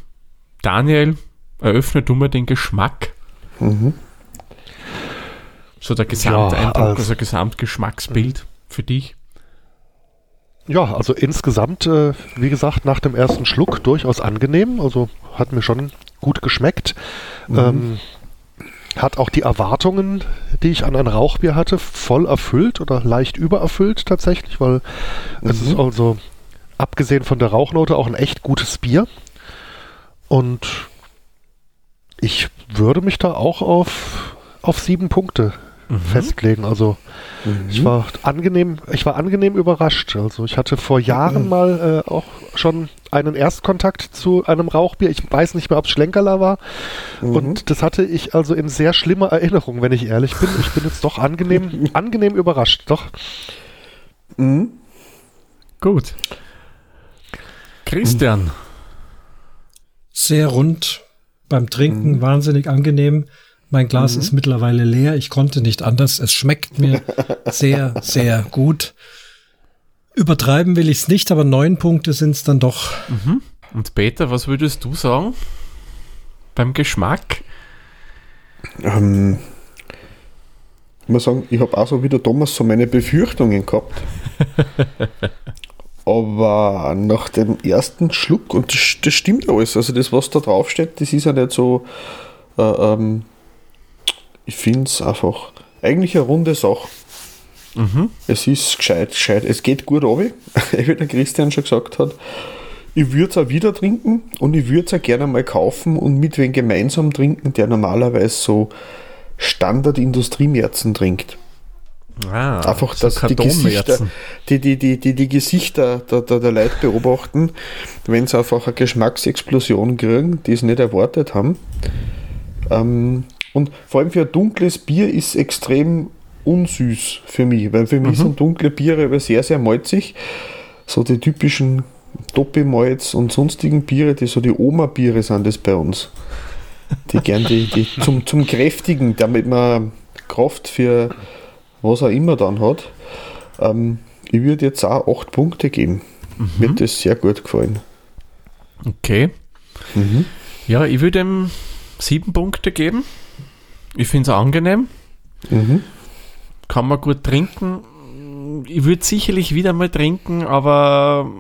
Daniel, eröffne du mir den Geschmack. So der Gesamteindruck, Ja, also, also- Gesamtgeschmacksbild für dich. ja, also insgesamt, äh, wie gesagt, nach dem ersten Schluck durchaus angenehm. Also hat mir schon gut geschmeckt. Ähm, hat auch die Erwartungen, die ich an ein Rauchbier hatte, voll erfüllt oder leicht übererfüllt tatsächlich, weil es ist also, abgesehen von der Rauchnote, auch ein echt gutes Bier. Und ich würde mich da auch auf, auf sieben Punkte festlegen. Also ich war angenehm, ich war angenehm überrascht. Also ich hatte vor Jahren mal äh, auch schon einen Erstkontakt zu einem Rauchbier. Ich weiß nicht mehr, ob es Schlenkerler war. Und das hatte ich also in sehr schlimmer Erinnerung, wenn ich ehrlich bin. Ich bin jetzt doch angenehm, angenehm überrascht. Doch. Mhm. Gut. Christian, Sehr rund beim Trinken, Mhm. wahnsinnig angenehm. Mein Glas ist mittlerweile leer. Ich konnte nicht anders. Es schmeckt mir sehr, sehr gut. Übertreiben will ich es nicht, aber neun Punkte sind es dann doch. und Peter, was würdest du sagen? Beim Geschmack? Ähm, ich muss sagen, ich habe auch so wie der Thomas so meine Befürchtungen gehabt. Aber nach dem ersten Schluck, und das, das stimmt alles, also das, was da draufsteht, das ist ja nicht so, äh, ähm, ich finde es einfach eigentlich eine runde Sache. Es ist gescheit, gescheit, es geht gut runter, wie der Christian schon gesagt hat. Ich würde es auch wieder trinken und ich würde es auch gerne mal kaufen und mit wen gemeinsam trinken, der normalerweise so Standard-Industriemärzen trinkt. Ah, Einfach, so dass die Gesichter, die, die, die, die, die Gesichter der, der, der Leute beobachten, wenn sie einfach eine Geschmacksexplosion kriegen, die sie nicht erwartet haben. Ähm, und vor allem für ein dunkles Bier ist extrem unsüß für mich, weil für mich sind dunkle Biere aber sehr, sehr malzig. So die typischen Doppelmalz und sonstigen Biere, die so die Oma-Biere sind das bei uns. Die gern die, die zum, zum Kräftigen, damit man Kraft für was er immer dann hat. Ähm, ich würde jetzt auch 8 Punkte geben. Mir hat das sehr gut gefallen. Okay. Ja, ich würde ihm sieben Punkte geben. Ich finde es angenehm. Mhm. Kann man gut trinken. Ich würde sicherlich wieder mal trinken, aber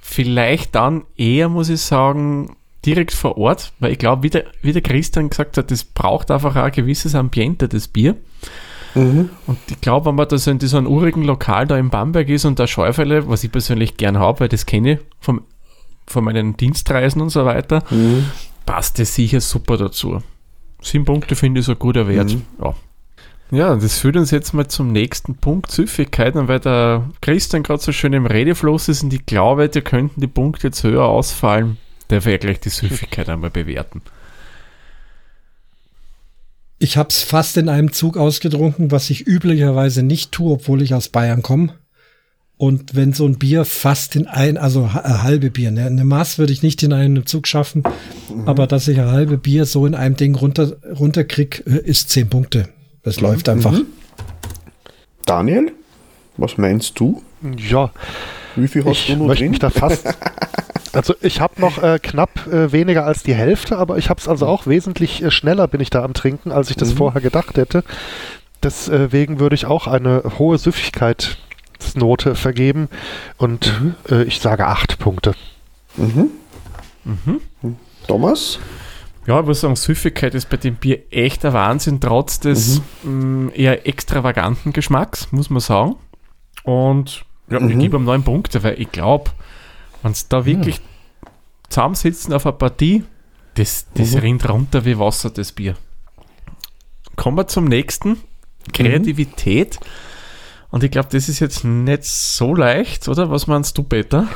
vielleicht dann eher, muss ich sagen, direkt vor Ort, weil ich glaube, wie der, wie der Christian gesagt hat, das braucht einfach auch ein gewisses Ambiente, das Bier. Mhm. Und ich glaube, wenn man da so in einem urigen Lokal da in Bamberg ist und da Schäufele, was ich persönlich gern habe, weil das kenne ich vom, von meinen Dienstreisen und so weiter, Mhm. passt das sicher super dazu. Sieben Punkte finde ich so guter Wert. Ja. ja, das führt uns jetzt mal zum nächsten Punkt, Süffigkeit. Und weil der Christian gerade so schön im Redefluss ist und ich glaube, dir könnten die Punkte jetzt höher ausfallen, darf er gleich die Süffigkeit einmal bewerten. Ich habe es fast in einem Zug ausgetrunken, was ich üblicherweise nicht tue, obwohl ich aus Bayern komme. Und wenn so ein Bier fast in ein, also ein halbe Bier, ne, eine Maß würde ich nicht in einem Zug schaffen, aber dass ich ein halbe Bier so in einem Ding runter, runterkrieg, äh, ist zehn Punkte. Das läuft einfach. Daniel, was meinst du? Ja, Wie viel hast ich du noch möchte drin? mich da fast. Also ich habe noch äh, knapp äh, weniger als die Hälfte, aber ich habe es also auch wesentlich äh, schneller bin ich da am Trinken, als ich das vorher gedacht hätte. Deswegen würde ich auch eine hohe Süffigkeitsnote vergeben und äh, ich sage acht Punkte. Thomas? Ja, ich muss sagen, Süffigkeit ist bei dem Bier echt ein Wahnsinn, trotz des mh, eher extravaganten Geschmacks, muss man sagen. Und ja, ich gebe ihm neun Punkte, weil ich glaube, wenn es da wirklich zusammensitzen auf einer Partie, das, das rinnt runter wie Wasser, das Bier. Kommen wir zum nächsten. Kreativität. Und ich glaube, das ist jetzt nicht so leicht, oder? Was meinst du, Peter?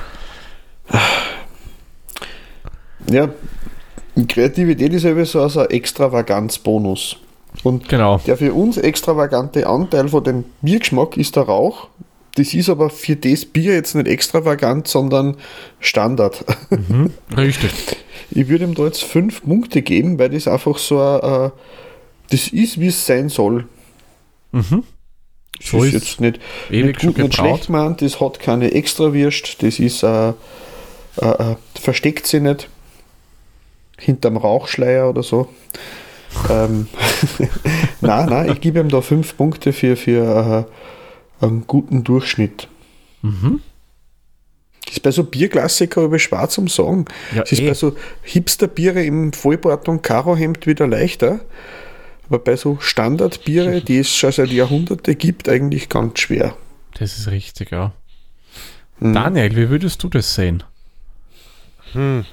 Ja, Kreativität ist ja so also ein Extravaganzbonus. Und Genau. der für uns extravagante Anteil von dem Biergeschmack ist der Rauch. Das ist aber für das Bier jetzt nicht extravagant, sondern Standard. Richtig. Ich würde ihm da jetzt fünf Punkte geben, weil das einfach so ein, äh, das ist, wie es sein soll. Mhm. Das So ist ist jetzt nicht, ewig nicht gut, nicht schlecht gemeint, das hat keine Extrawürst, das ist, äh, äh, äh, versteckt sie nicht hinterm Rauchschleier oder so. ähm, nein, nein, ich gebe ihm da fünf Punkte für, für äh, einen guten Durchschnitt. Mhm. Das ist bei so Bierklassiker über schwer zum Sagen. Ja, Es ist eh. bei so Hipsterbiere im Vollbart und Karohemd wieder leichter. Aber bei so Standardbiere, die es schon seit Jahrhunderten gibt, eigentlich ganz schwer. Das ist richtig, ja. Mhm. Daniel, wie würdest du das sehen? Hm.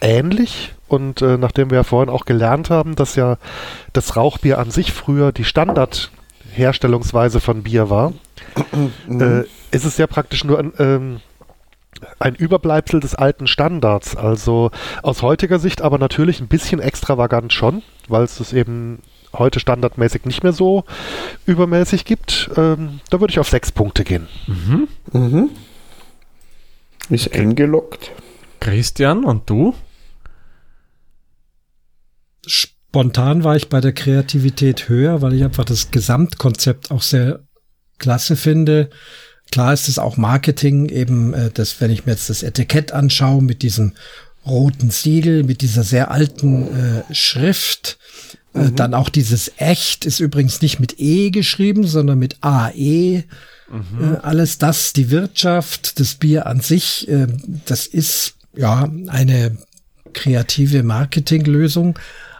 Ähnlich. Und äh, nachdem wir ja vorhin auch gelernt haben, dass ja das Rauchbier an sich früher die Standardherstellungsweise von Bier war, äh, ist es ja praktisch nur ein, ähm, ein Überbleibsel des alten Standards. Also aus heutiger Sicht aber natürlich ein bisschen extravagant schon, weil es das eben heute standardmäßig nicht mehr so übermäßig gibt. Ähm, da würde ich auf sechs Punkte gehen. Mhm. Ist eingeloggt. Christian und du? Spontan war ich bei der Kreativität höher, weil ich einfach das Gesamtkonzept auch sehr klasse finde. Klar ist es auch Marketing, eben äh, das, wenn ich mir jetzt das Etikett anschaue mit diesem roten Siegel, mit dieser sehr alten äh, Schrift. Äh, dann auch dieses Echt ist übrigens nicht mit E geschrieben, sondern mit AE. Äh, alles das, die Wirtschaft, das Bier an sich, äh, das ist ja eine kreative Marketinglösung.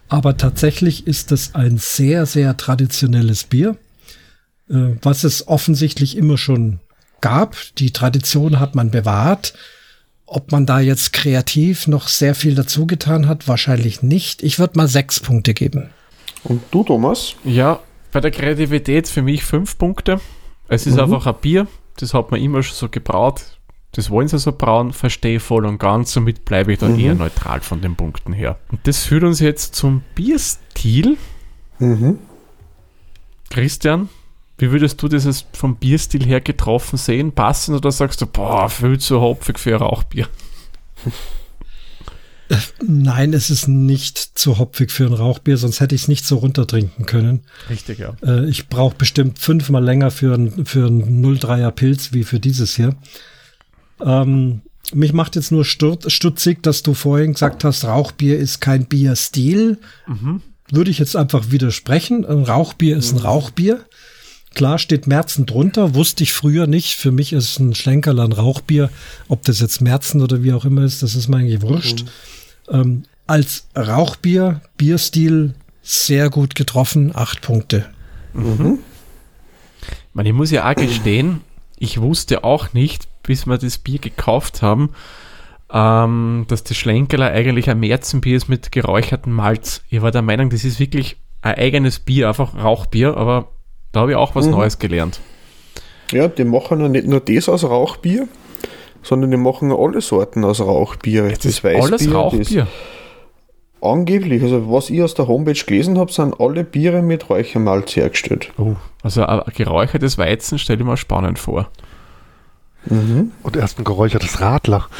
Aber tatsächlich ist es ein sehr, sehr traditionelles Bier, äh, was es offensichtlich immer schon gab. Die Tradition hat man bewahrt. Ob man da jetzt kreativ noch sehr viel dazu getan hat, wahrscheinlich nicht. Ich würde mal sechs Punkte geben. Und du, Thomas? Ja, bei der Kreativität für mich fünf Punkte. Es ist einfach ein Bier, das hat man immer schon so gebraut. Das wollen sie so brauen, verstehe voll und ganz. Somit bleibe ich da eher neutral von den Punkten her. Und das führt uns jetzt zum Bierstil. Mhm. Christian, wie würdest du das jetzt vom Bierstil her getroffen sehen? Passen oder sagst du, boah, viel zu hopfig für ein Rauchbier? Nein, es ist nicht zu hopfig für ein Rauchbier, sonst hätte ich es nicht so runtertrinken können. Richtig, ja. Äh, ich brauche bestimmt fünfmal länger für ein, für ein 03er Pilz wie für dieses hier. Ähm, mich macht jetzt nur stutzig, dass du vorhin gesagt hast, Rauchbier ist kein Bierstil. Würde ich jetzt einfach widersprechen. Ein Rauchbier ist ein Rauchbier. Klar steht Merzen drunter, wusste ich früher nicht. Für mich ist ein Schlenkerl ein Rauchbier. Ob das jetzt Merzen oder wie auch immer ist, das ist mir eigentlich wurscht. Ähm, als Rauchbier, Bierstil, sehr gut getroffen, acht Punkte. Ich, meine, ich muss ja auch gestehen, ich wusste auch nicht, bis wir das Bier gekauft haben, ähm, dass das Schlenkerler eigentlich ein Märzenbier ist mit geräuchertem Malz. Ich war der Meinung, das ist wirklich ein eigenes Bier, einfach Rauchbier, aber da habe ich auch was Neues gelernt. Ja, die machen ja nicht nur das aus Rauchbier, sondern die machen alle Sorten aus Rauchbier. Das ist alles Rauchbier. Das angeblich, also was ich aus der Homepage gelesen habe, sind alle Biere mit Räuchermalz hergestellt. Oh, also ein geräuchertes Weizen stelle ich mir spannend vor. Mhm. Und erst ein geräuchertes Radler.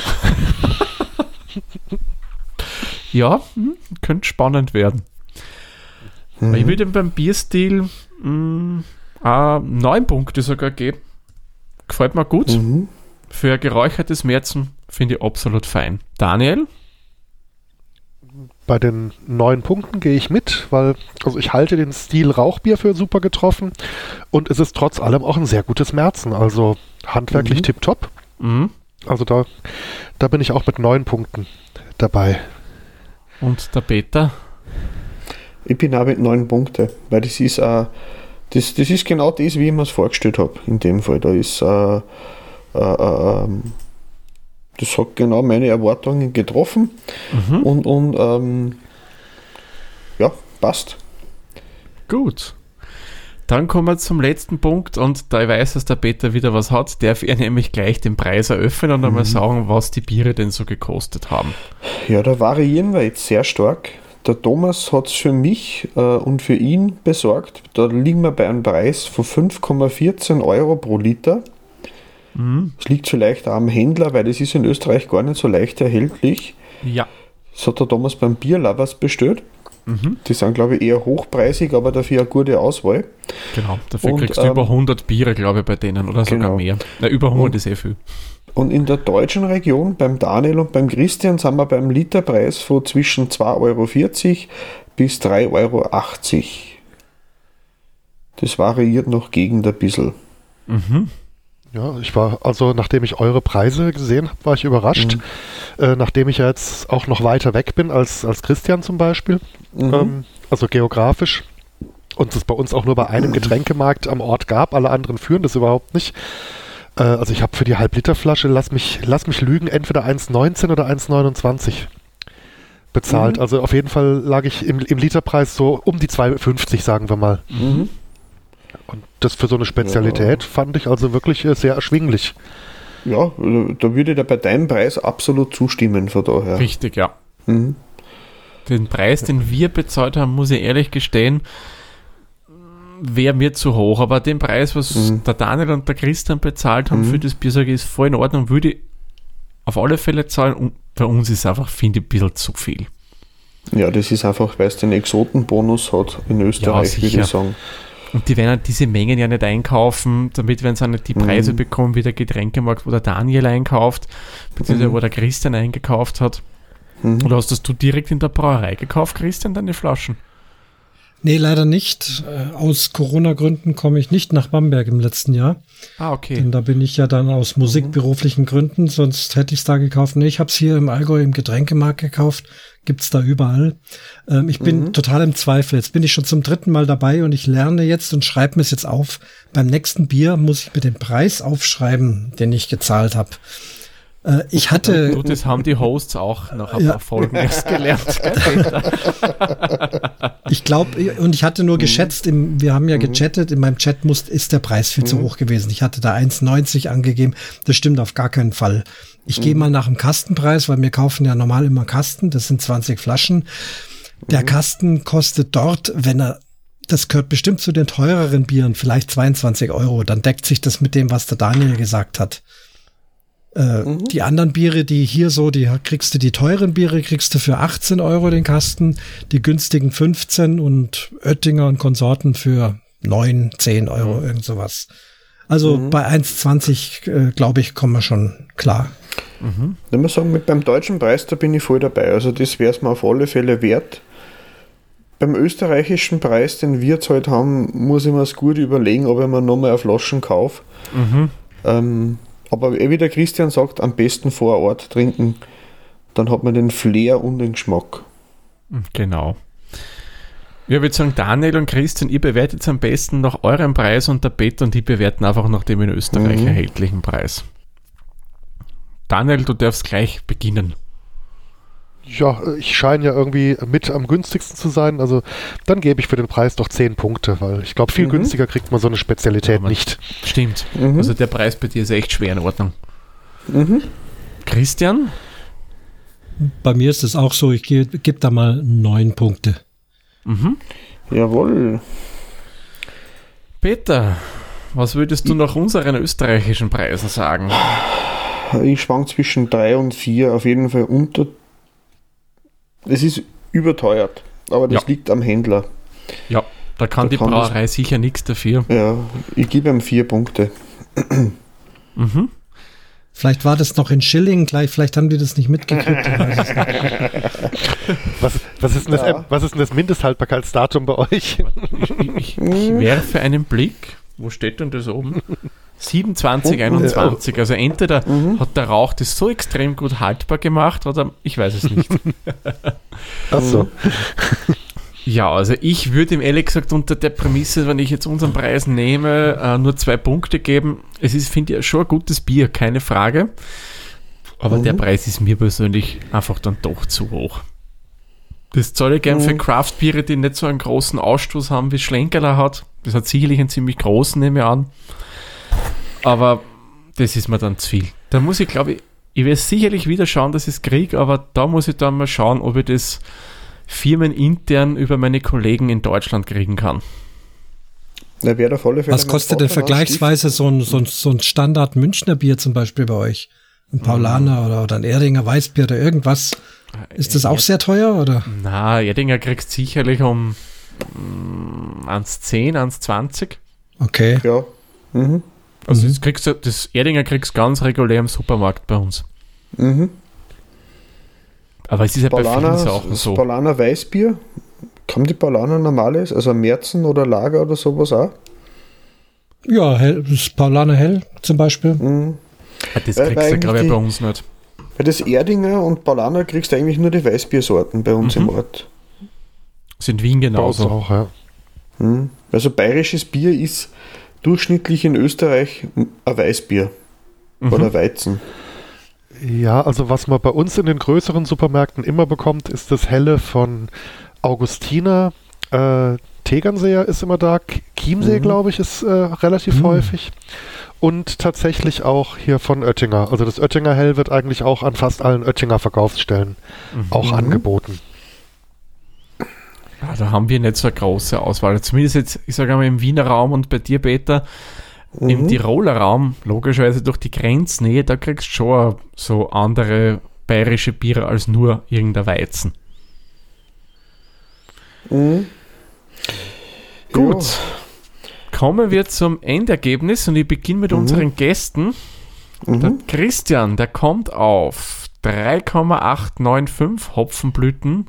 Ja, hm, könnte spannend werden. Mhm. Ich würde ihm beim Bierstil mh, auch neun Punkte sogar geben. Gefällt mir gut. Mhm. Für ein geräuchertes Märzen finde ich absolut fein. Daniel? Bei den neun Punkten gehe ich mit, weil also ich halte den Stil Rauchbier für super getroffen und es ist trotz allem auch ein sehr gutes Märzen. Also handwerklich Mhm. tipptopp. Mhm. Also da, da bin ich auch mit neun Punkten dabei. Und der Peter? Ich bin auch mit neun Punkten, weil das ist äh, das, das ist genau das, wie ich mir es vorgestellt habe. In dem Fall. Da ist äh, äh, äh, ähm, das hat genau meine Erwartungen getroffen Mhm. und, und ähm, ja, passt. Gut. Dann kommen wir zum letzten Punkt und da ich weiß, dass der Peter wieder was hat, darf er nämlich gleich den Preis eröffnen und einmal sagen, was die Biere denn so gekostet haben. Ja, da variieren wir jetzt sehr stark. Der Thomas hat es für mich äh, und für ihn besorgt. Da liegen wir bei einem Preis von 5,14 Euro pro Liter. Mhm. Das liegt vielleicht auch am Händler, weil das ist in Österreich gar nicht so leicht erhältlich. Ja. Das hat der Thomas beim Bierlovers bestellt. Mhm. Die sind, glaube ich, eher hochpreisig, aber dafür eine gute Auswahl. Genau. Dafür Und, kriegst du ähm, über 100 Biere, glaube ich, bei denen oder sogar Genau. mehr. Na, über 100 Und- ist eh viel. Und in der deutschen Region, beim Daniel und beim Christian, sind wir beim Literpreis von zwischen 2,40 Euro bis 3,80 Euro. Das variiert noch gegen ein bisschen. Mhm. Ja, ich war, also nachdem ich eure Preise gesehen habe, war ich überrascht. Äh, nachdem ich ja jetzt auch noch weiter weg bin als, als Christian zum Beispiel, Mhm. ähm, also geografisch, und es bei uns auch nur bei einem Getränkemarkt am Ort gab, alle anderen führen das überhaupt nicht. Äh, also ich habe für die Halbliterflasche, lass mich, lass mich lügen, entweder 1,19 oder 1,29 bezahlt. Mhm. Also auf jeden Fall lag ich im, im Literpreis so um die 2,50 sagen wir mal. Mhm. Und das für so eine Spezialität fand ich also wirklich äh, sehr erschwinglich. Ja, äh, da würde ich dir bei deinem Preis absolut zustimmen, von daher. Richtig, ja. Mhm. Den Preis, den wir bezahlt haben, muss ich ehrlich gestehen, wäre mir zu hoch. Aber den Preis, was Mhm. der Daniel und der Christian bezahlt haben Mhm. für das Bier, sage ich, ist voll in Ordnung, würde ich auf alle Fälle zahlen. Und bei uns ist einfach, finde ich, ein bisschen zu viel. Ja, das ist einfach, weil es den Exotenbonus hat in Österreich, würde sicher. ich sagen. Und die werden halt diese Mengen ja nicht einkaufen, damit werden sie auch nicht die Preise Mhm. bekommen, wie der Getränkemarkt, wo der Daniel einkauft, beziehungsweise Mhm. wo der Christian eingekauft hat. Mhm. Oder hast das du direkt in der Brauerei gekauft, Christian, deine Flaschen? Nee, leider nicht. Äh, Aus Corona-Gründen komme ich nicht nach Bamberg im letzten Jahr. Ah, okay. Denn da bin ich ja dann aus musikberuflichen Gründen, sonst hätte ich es da gekauft. Nee, ich habe es hier im Allgäu im Getränkemarkt gekauft. Gibt's da überall. Ähm, ich bin total im Zweifel. Jetzt bin ich schon zum dritten Mal dabei und ich lerne jetzt und schreibe mir es jetzt auf. Beim nächsten Bier muss ich mir den Preis aufschreiben, den ich gezahlt habe. Äh, ich hatte Du, das haben die Hosts auch nach ein Ja. paar Folgen erst gelernt. Ich glaube, und ich hatte nur geschätzt, im, wir haben ja gechattet, in meinem Chat muss, ist der Preis viel zu hoch gewesen. Ich hatte da 1,90 angegeben. Das stimmt auf gar keinen Fall. Ich gehe mal nach dem Kastenpreis, weil wir kaufen ja normal immer Kasten. Das sind 20 Flaschen. Der Kasten kostet dort, wenn er, das gehört bestimmt zu den teureren Bieren, vielleicht 22 Euro. Dann deckt sich das mit dem, was der Daniel gesagt hat. Äh, Die anderen Biere, die hier so, die kriegst du, die teuren Biere kriegst du für 18 Euro den Kasten, die günstigen 15 und Oettinger und Konsorten für 9, 10 Euro, irgend sowas. Also bei 1,20, äh, glaube ich, kommen wir schon klar. Ich muss sagen, mit beim deutschen Preis, da bin ich voll dabei. Also das wäre es mir auf alle Fälle wert. Beim österreichischen Preis, den wir jetzt halt haben, muss ich mir es gut überlegen, ob ich mir nochmal eine Flaschen kaufe. Mhm. Ähm, aber wie der Christian sagt, am besten vor Ort trinken. Dann hat man den Flair und den Geschmack. Genau. Ja, Ich würde sagen, Daniel und Christian, ihr bewertet am besten nach eurem Preis und der Peter und die bewerten einfach nach dem in Österreich Mhm. erhältlichen Preis. Daniel, du darfst gleich beginnen. Ja, ich scheine ja irgendwie mit am günstigsten zu sein. Also dann gebe ich für den Preis doch 10 Punkte, weil ich glaube, viel Mhm. günstiger kriegt man so eine Spezialität Ja, nicht. Stimmt. Mhm. Also der Preis bei dir ist echt schwer in Ordnung. Mhm. Christian? Bei mir ist es auch so, ich gebe geb da mal neun Punkte. Mhm. Jawohl. Peter, Was würdest du nach unseren österreichischen Preisen sagen? Ich schwank zwischen 3 und 4, auf jeden Fall unter. Es ist überteuert, aber das Ja. liegt am Händler. Ja, da kann Da die kann das- Brauerei sicher nichts dafür. Ja, ich gebe ihm 4 Punkte. Mhm. Vielleicht war das noch in Schilling gleich, vielleicht haben die das nicht mitgekriegt. Was, was, ist denn das, Ja. was ist denn das Mindesthaltbarkeitsdatum bei euch? Ich, ich, ich werfe einen Blick. Wo steht denn das oben? 27, 21. Also entweder hat der Rauch das so extrem gut haltbar gemacht oder ich weiß es nicht. Achso. Ja, also ich würde ihm ehrlich gesagt unter der Prämisse, wenn ich jetzt unseren Preis nehme, äh, nur zwei Punkte geben. Es ist, finde ich, schon ein gutes Bier, keine Frage. Aber der Preis ist mir persönlich einfach dann doch zu hoch. Das zahle ich gern für Craft-Biere, die nicht so einen großen Ausstoß haben, wie Schlenkerler hat. Das hat sicherlich einen ziemlich großen, nehme ich an. Aber das ist mir dann zu viel. Da muss ich, glaube ich, ich werde sicherlich wieder schauen, dass ich es kriege, aber da muss ich dann mal schauen, ob ich das firmenintern über meine Kollegen in Deutschland kriegen kann. Da wäre auf alle Fälle Was kostet denn vergleichsweise so ein, so ein, so ein Standard Münchner Bier zum Beispiel bei euch? Ein Paulaner oder, oder ein Erdinger Weißbier oder irgendwas? Ist das auch sehr teuer oder? Na, Erdinger kriegst sicherlich um mm, 1,10, 1,20. Okay. Ja. Mhm. Also das, kriegst du, das Erdinger kriegst du ganz regulär im Supermarkt bei uns. Mhm. Aber es ist ja bei vielen Sachen das so. Paulaner Weißbier. Kann die Paulaner normales, also Märzen oder Lager oder sowas auch? Ja, hell, das Paulaner Hell zum Beispiel. Mhm. Ah, Das Weil- kriegst weil du, glaube ich, bei uns nicht. Bei das Erdinger und Paulaner kriegst du eigentlich nur die Weißbiersorten bei uns Mhm. im Ort. In Wien genauso. auch, ja. Mhm. Also bayerisches Bier ist durchschnittlich in Österreich ein Weißbier Mhm. oder Weizen. Ja, also was man bei uns in den größeren Supermärkten immer bekommt, ist das Helle von Augustiner. Äh, Tegernseer ist immer da. Chiemsee, Mhm. glaube ich, ist äh, relativ Mhm. häufig. Und tatsächlich auch hier von Oettinger. Also das Oettinger Hell wird eigentlich auch an fast allen Oettinger Verkaufsstellen Mhm. auch angeboten. Ja, da haben wir nicht so eine große Auswahl. Zumindest jetzt, ich sage einmal, im Wiener Raum und bei dir, Peter, im Mhm. Tiroler Raum, logischerweise durch die Grenznähe, da kriegst du schon so andere bayerische Biere als nur irgendein Weizen. Mhm. Gut. Ja. Kommen wir zum Endergebnis und ich beginne mit Mhm. unseren Gästen. Der Mhm. Christian, der kommt auf 3,895 Hopfenblüten.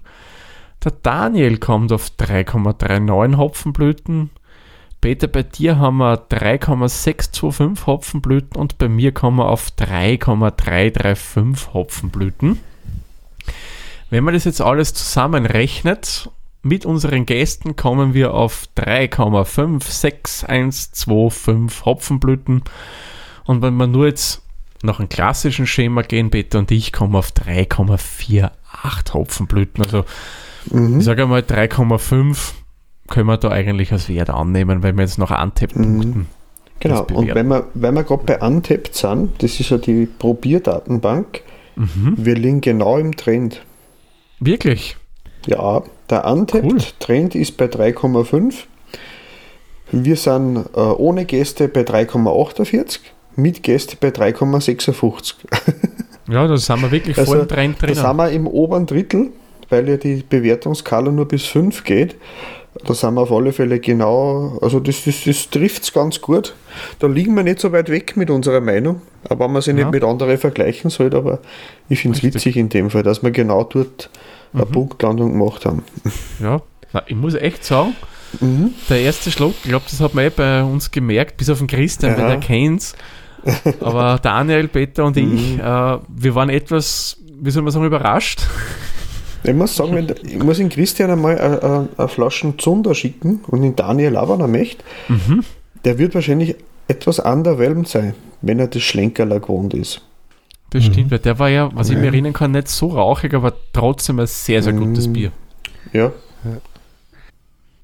Der Daniel kommt auf 3,39 Hopfenblüten. Peter, bei dir haben wir 3,625 Hopfenblüten und bei mir kommen wir auf 3,335 Hopfenblüten. Wenn man das jetzt alles zusammenrechnet, mit unseren Gästen kommen wir auf 3,56125 Hopfenblüten. Und wenn wir nur jetzt nach einem klassischen Schema gehen, Peter und ich kommen auf 3,48 Hopfenblüten. Also Mhm. ich sage einmal 3,5 können wir da eigentlich als Wert annehmen, wenn wir jetzt nach Antep-Punkten Genau, das und wenn wir, wenn wir gerade bei Untapped sind, das ist ja die Probierdatenbank, Mhm. wir liegen genau im Trend. Wirklich? Ja, der Untapped-Trend ist bei 3,5. Wir sind äh, ohne Gäste bei 3,48, mit Gäste bei 3,56. Ja, da sind wir wirklich Also, voll im Trend Da sind wir im oberen Drittel, weil ja die Bewertungsskala nur bis 5 geht. Da sind wir auf alle Fälle genau, also das, das, das trifft es ganz gut. Da liegen wir nicht so weit weg mit unserer Meinung, aber wenn man sich Ja. nicht mit anderen vergleichen sollte, aber ich finde es witzig in dem Fall, dass wir genau dort eine Mhm. Punktlandung gemacht haben. Ja, Na, ich muss echt sagen, Mhm. der erste Schluck, ich glaube, das hat man eh bei uns gemerkt, bis auf den Christian, weil Ja. der kennt's. Aber Daniel, Peter und ich, Mhm. äh, wir waren etwas, wie soll man sagen, überrascht. Ich muss sagen, wenn, ich muss in Christian einmal eine, eine, eine Flaschen Zunder schicken und in Daniel auch, wenn er möchte. Mhm. Der wird wahrscheinlich etwas underwhelmed sein, wenn er das Schlenkerler gewohnt ist. Das Mhm. stimmt, weil der war ja, was ich mir erinnern kann, nicht so rauchig, aber trotzdem ein sehr, sehr gutes Mhm. Bier. Ja,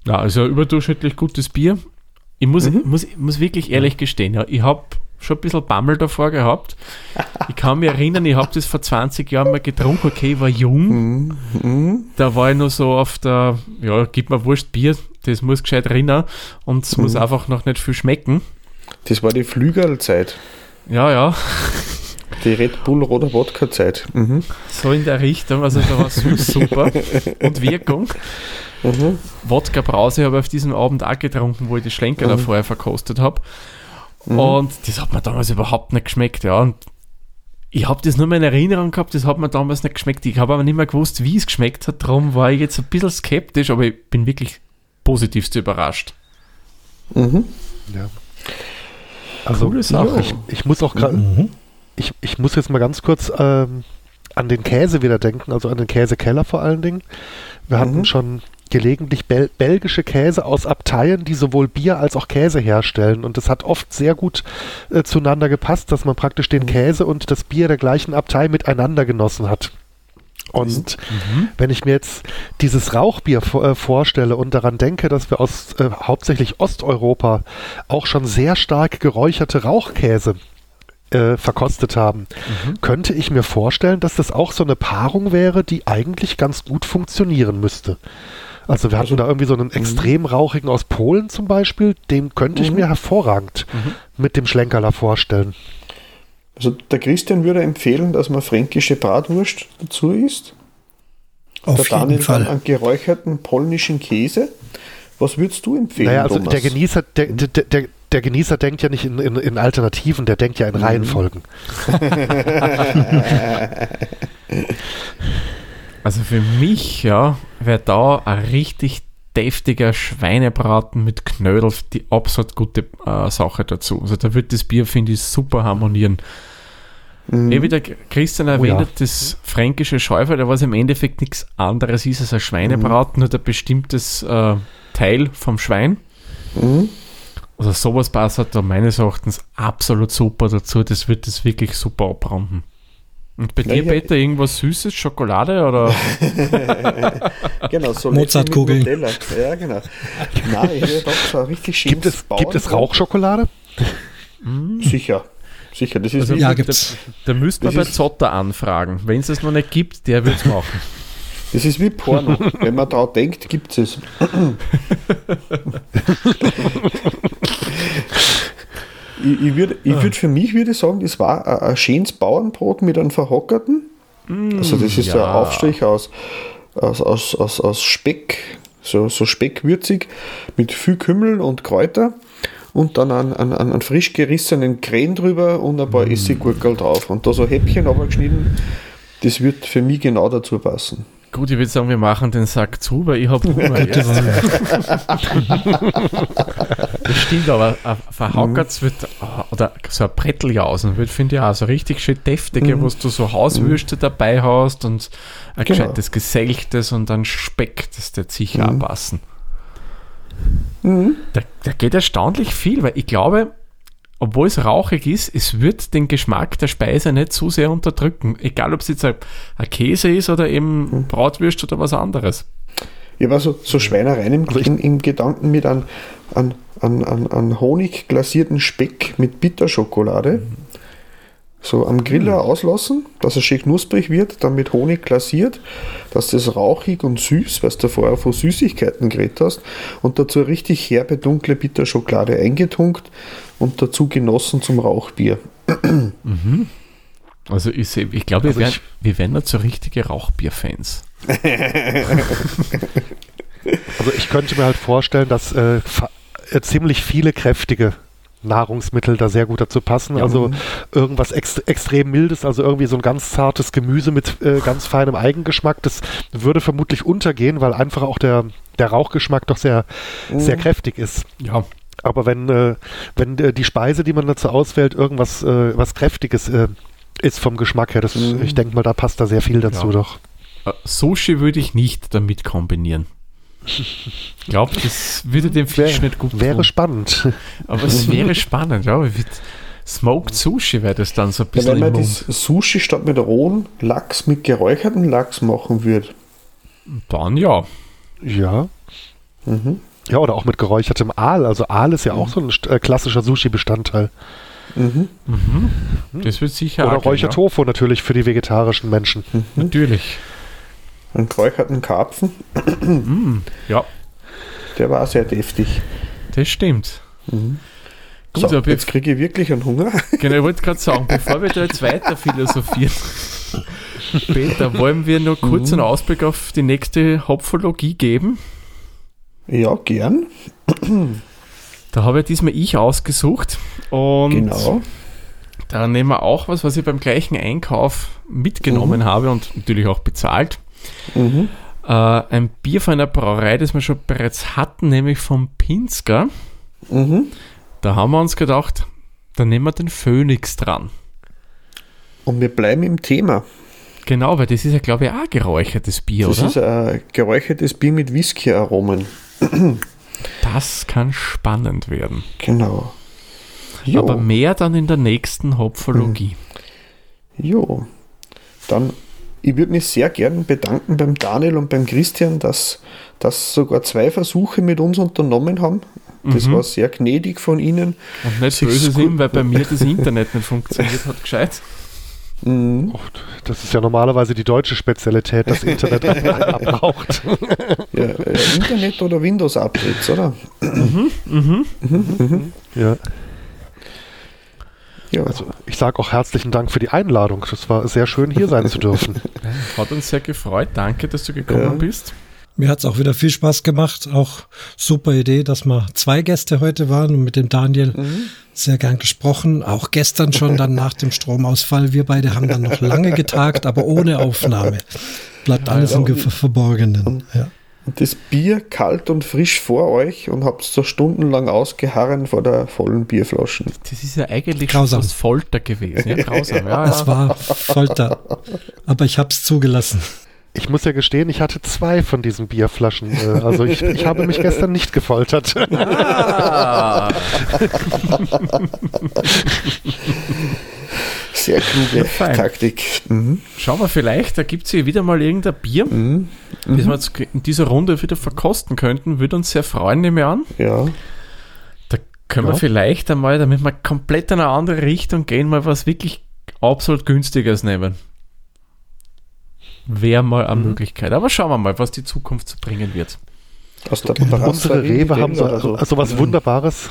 Ja, also ein überdurchschnittlich gutes Bier. Ich muss, Mhm. muss, muss wirklich ehrlich gestehen, ja, ich habe schon ein bisschen Bammel davor gehabt. Ich kann mich erinnern, ich habe das vor 20 Jahren mal getrunken, okay, ich war jung. mhm. Mhm. Da war ich nur so auf der, ja, gib mir wurscht Bier, das muss gescheit rinnen und es muss Mhm. einfach noch nicht viel schmecken. Das war die Flügelzeit. Ja, ja, Die Red Bull Roter Wodka Zeit. Mhm. so in der Richtung. Also da war süß super und Wirkung. Mhm. Wodka Brause habe ich auf diesem Abend auch getrunken, wo ich die Schlenker da Mhm. vorher verkostet habe. Mhm. Und das hat mir damals überhaupt nicht geschmeckt, ja. Und ich habe das nur mal in Erinnerung gehabt, das hat mir damals nicht geschmeckt. Ich habe aber nicht mehr gewusst, wie es geschmeckt hat. Darum war ich jetzt ein bisschen skeptisch, aber ich bin wirklich positivst überrascht. Mhm. Ja. Also Coole Sache. ich, ich muss auch gerade, Mhm. ich, ich muss jetzt mal ganz kurz ähm, an den Käse wieder denken, also an den Käsekeller vor allen Dingen. Wir hatten Mhm. schon gelegentlich bel belgische Käse aus Abteien, die sowohl Bier als auch Käse herstellen. Und das hat oft sehr gut äh, zueinander gepasst, dass man praktisch den Käse und das Bier der gleichen Abtei miteinander genossen hat. Und wenn ich mir jetzt dieses Rauchbier äh, vorstelle und daran denke, dass wir aus äh, hauptsächlich Osteuropa auch schon sehr stark geräucherte Rauchkäse äh, verkostet haben, könnte ich mir vorstellen, dass das auch so eine Paarung wäre, die eigentlich ganz gut funktionieren müsste. Also wir hatten da irgendwie so einen extrem rauchigen aus Polen zum Beispiel, den könnte ich Mhm. mir hervorragend mit dem Schlenkerler vorstellen. Also der Christian würde empfehlen, dass man fränkische Bratwurst dazu isst. Auf der Daniel jeden dann Fall. einen geräucherten polnischen Käse. Was würdest du empfehlen, Naja, also Thomas? der Genießer, der, der, der, der Genießer denkt ja nicht in, in, in Alternativen, der denkt ja in Reihenfolgen. Also für mich, ja, wäre da ein richtig deftiger Schweinebraten mit Knödel die absolut gute äh, Sache dazu. Also da wird das Bier, finde ich, super harmonieren. Mhm. Wie der Christian erwähnt ja. hat, das fränkische Schäufer, was im Endeffekt nichts anderes ist als ein Schweinebraten, nur ein bestimmtes äh, Teil vom Schwein. Mhm. Also sowas passt halt da meines Erachtens absolut super dazu. Das wird das wirklich super abrunden. Und bei dir, Peter, irgendwas Süßes, Schokolade oder? Genau, so Mozartkugeln. Ja, genau. Nein, ich hätte doch so richtig schönes Gibt es, gibt es. Rauchschokolade? Sicher. Sicher, das ist Also Ja, da, gibt's. da müsste man bei Zotter anfragen. Wenn es das noch nicht gibt, der wird es machen. Das ist wie Porno. Wenn man daran denkt, gibt es. ich ich würde ich würd für mich würde sagen, das war ein, ein schönes Bauernbrot mit einem verhockerten. Also das ist so ein ja. Aufstrich aus, aus, aus, aus, aus Speck, so, so speckwürzig, mit viel Kümmel und Kräuter und dann einen, einen, einen frisch gerissenen Krähen drüber und ein paar Essiggurkel drauf. Und da so Häppchen geschnitten. Das wird für mich genau dazu passen. Gut, ich würde sagen, wir machen den Sack zu, weil ich habe Hunger Gute jetzt. Wahl. Das stimmt, aber ein verhaukert's wird, ah, oder so ein Bretteljausen wird, finde ich auch so richtig schön deftige, wo du so Hauswürste dabei hast und ein Genau. gescheites Geselchtes und dann Speck, das wird sicher Mhm. auch passen. Da, da geht erstaunlich viel, weil ich glaube, obwohl es rauchig ist, es wird den Geschmack der Speise nicht zu sehr unterdrücken. Egal, ob es jetzt ein, ein Käse ist oder eben Bratwürst oder was anderes. Ich war so, so Schweinereien im, in, im Gedanken mit einem an, an, an, an Honig glasierten Speck mit Bitterschokolade. So am Griller auslassen, dass es schön knusprig wird, dann mit Honig glasiert, dass das rauchig und süß, weil du vorher von Süßigkeiten geredet hast, und dazu richtig herbe, dunkle Bitterschokolade eingetunkt und dazu genossen zum Rauchbier. Also ich, ich glaube, wir, Also werden, wir werden nicht so richtige Rauchbier-Fans. Also ich könnte mir halt vorstellen, dass äh, äh, ziemlich viele kräftige Nahrungsmittel da sehr gut dazu passen. Also irgendwas ex extrem mildes, also irgendwie so ein ganz zartes Gemüse mit äh, ganz feinem Eigengeschmack, das würde vermutlich untergehen, weil einfach auch der, der Rauchgeschmack doch sehr, sehr kräftig ist. Ja, Aber wenn, äh, wenn äh, die Speise, die man dazu auswählt, irgendwas äh, was Kräftiges äh, ist vom Geschmack her, das, Mhm. ich denke mal, da passt da sehr viel dazu Ja. doch. Äh, Sushi würde ich nicht damit kombinieren. Ich glaube, das würde dem Fisch nicht gut wäre tun. spannend. Aber es wäre spannend, ja. Smoked Sushi wäre das dann so ein Ja, bisschen wenn man im das Mund. Sushi statt mit rohen Lachs mit geräucherten Lachs machen würde. Dann ja. Ja. Mhm. Ja, oder auch mit geräuchertem Aal. Also Aal ist ja auch so ein äh, klassischer Sushi-Bestandteil. Mhm. Das wird sicher Oder Räuchertofu natürlich für die vegetarischen Menschen. ja. Natürlich. Einen geräucherten Karpfen, Mm, ja, der war sehr deftig. das stimmt. Gut, So, aber jetzt kriege ich wirklich einen Hunger. Genau, ich wollte gerade sagen, bevor wir da jetzt weiter philosophieren, Peter, wollen wir noch kurz einen Ausblick auf die nächste Hopfologie geben? Ja, gern. Da habe ja diesmal ich ausgesucht und Genau. da nehmen wir auch was, was ich beim gleichen Einkauf mitgenommen habe und natürlich auch bezahlt. Mhm. Äh, ein Bier von einer Brauerei, das wir schon bereits hatten, nämlich vom Pinsker. Mhm. Da haben wir uns gedacht, da nehmen wir den Phoenix dran. Und wir bleiben im Thema. Genau, weil das ist ja, glaube ich, auch geräuchertes Bier, Das oder? ist ein geräuchertes Bier mit Whisky-Aromen. Das kann spannend werden. Genau. Jo, Aber mehr dann in der nächsten Hopfologie. jo. Dann, ich würde mich sehr gern bedanken beim Daniel und beim Christian, dass, dass sogar zwei Versuche mit uns unternommen haben. Das Mhm. war sehr gnädig von ihnen. Und nicht Sich böse sind, weil bei mir das Internet nicht funktioniert hat, gescheit. Mhm. Och, das ist ja normalerweise die deutsche Spezialität, das Internet abbraucht. Ja, äh, Internet oder Windows-Updates, oder? ja. Ja, Also ich sage auch herzlichen Dank für die Einladung. Das war sehr schön, hier sein zu dürfen. Hat uns sehr gefreut. Danke, dass du gekommen Ja. bist. Mir hat's auch wieder viel Spaß gemacht. Auch super Idee, dass wir zwei Gäste heute waren und mit dem Daniel sehr gern gesprochen. Auch gestern schon dann nach dem Stromausfall. Wir beide haben dann noch lange getagt, aber ohne Aufnahme. Bleibt alles im Ge- Verborgenen. Ja. und das Bier kalt und frisch vor euch und habt so stundenlang ausgeharren vor der vollen Bierflaschen. Das ist ja eigentlich Grausam. schon Folter gewesen. Ja, grausam. Ja, Es ja. war Folter. Aber ich hab's zugelassen. Ich muss ja gestehen, ich hatte zwei von diesen Bierflaschen. äh, Also ich, ich habe mich gestern nicht gefoltert. Ah, Sehr kluge fein. Taktik. Mhm. schauen wir vielleicht, da gibt es hier wieder mal irgendein Bier, Mhm. das wir jetzt in dieser Runde wieder verkosten könnten. Würde uns sehr freuen, nehme ich an. Ja, Da können wir Ja. vielleicht einmal, damit wir komplett in eine andere Richtung gehen, mal was wirklich absolut günstiges nehmen. Wäre mal eine Möglichkeit. Aber schauen wir mal, was die Zukunft so bringen wird. aus der Unsere Rewe haben so, oder so. was Wunderbares.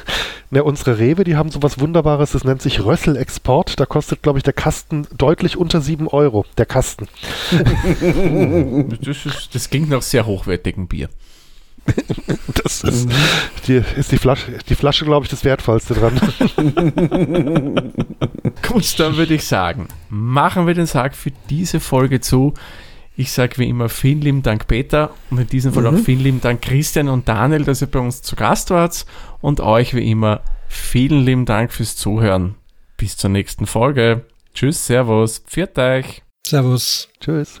ne, unsere Rewe, die haben so was Wunderbares, das nennt sich Rössel Export. Da kostet, glaube ich, der Kasten deutlich unter 7 Euro. Der Kasten. Das, ist, das klingt nach sehr hochwertigem Bier. Das ist, die, ist die Flasche, die Flasche, glaube ich, das Wertvollste dran. Gut, dann würde ich sagen, machen wir den Sarg für diese Folge zu. Ich sage wie immer vielen lieben Dank, Peter, und in diesem Fall auch vielen lieben Dank, Christian und Daniel, dass ihr bei uns zu Gast wart. Und euch wie immer vielen lieben Dank fürs Zuhören. Bis zur nächsten Folge. Tschüss, Servus, pfiat euch. Servus. Tschüss.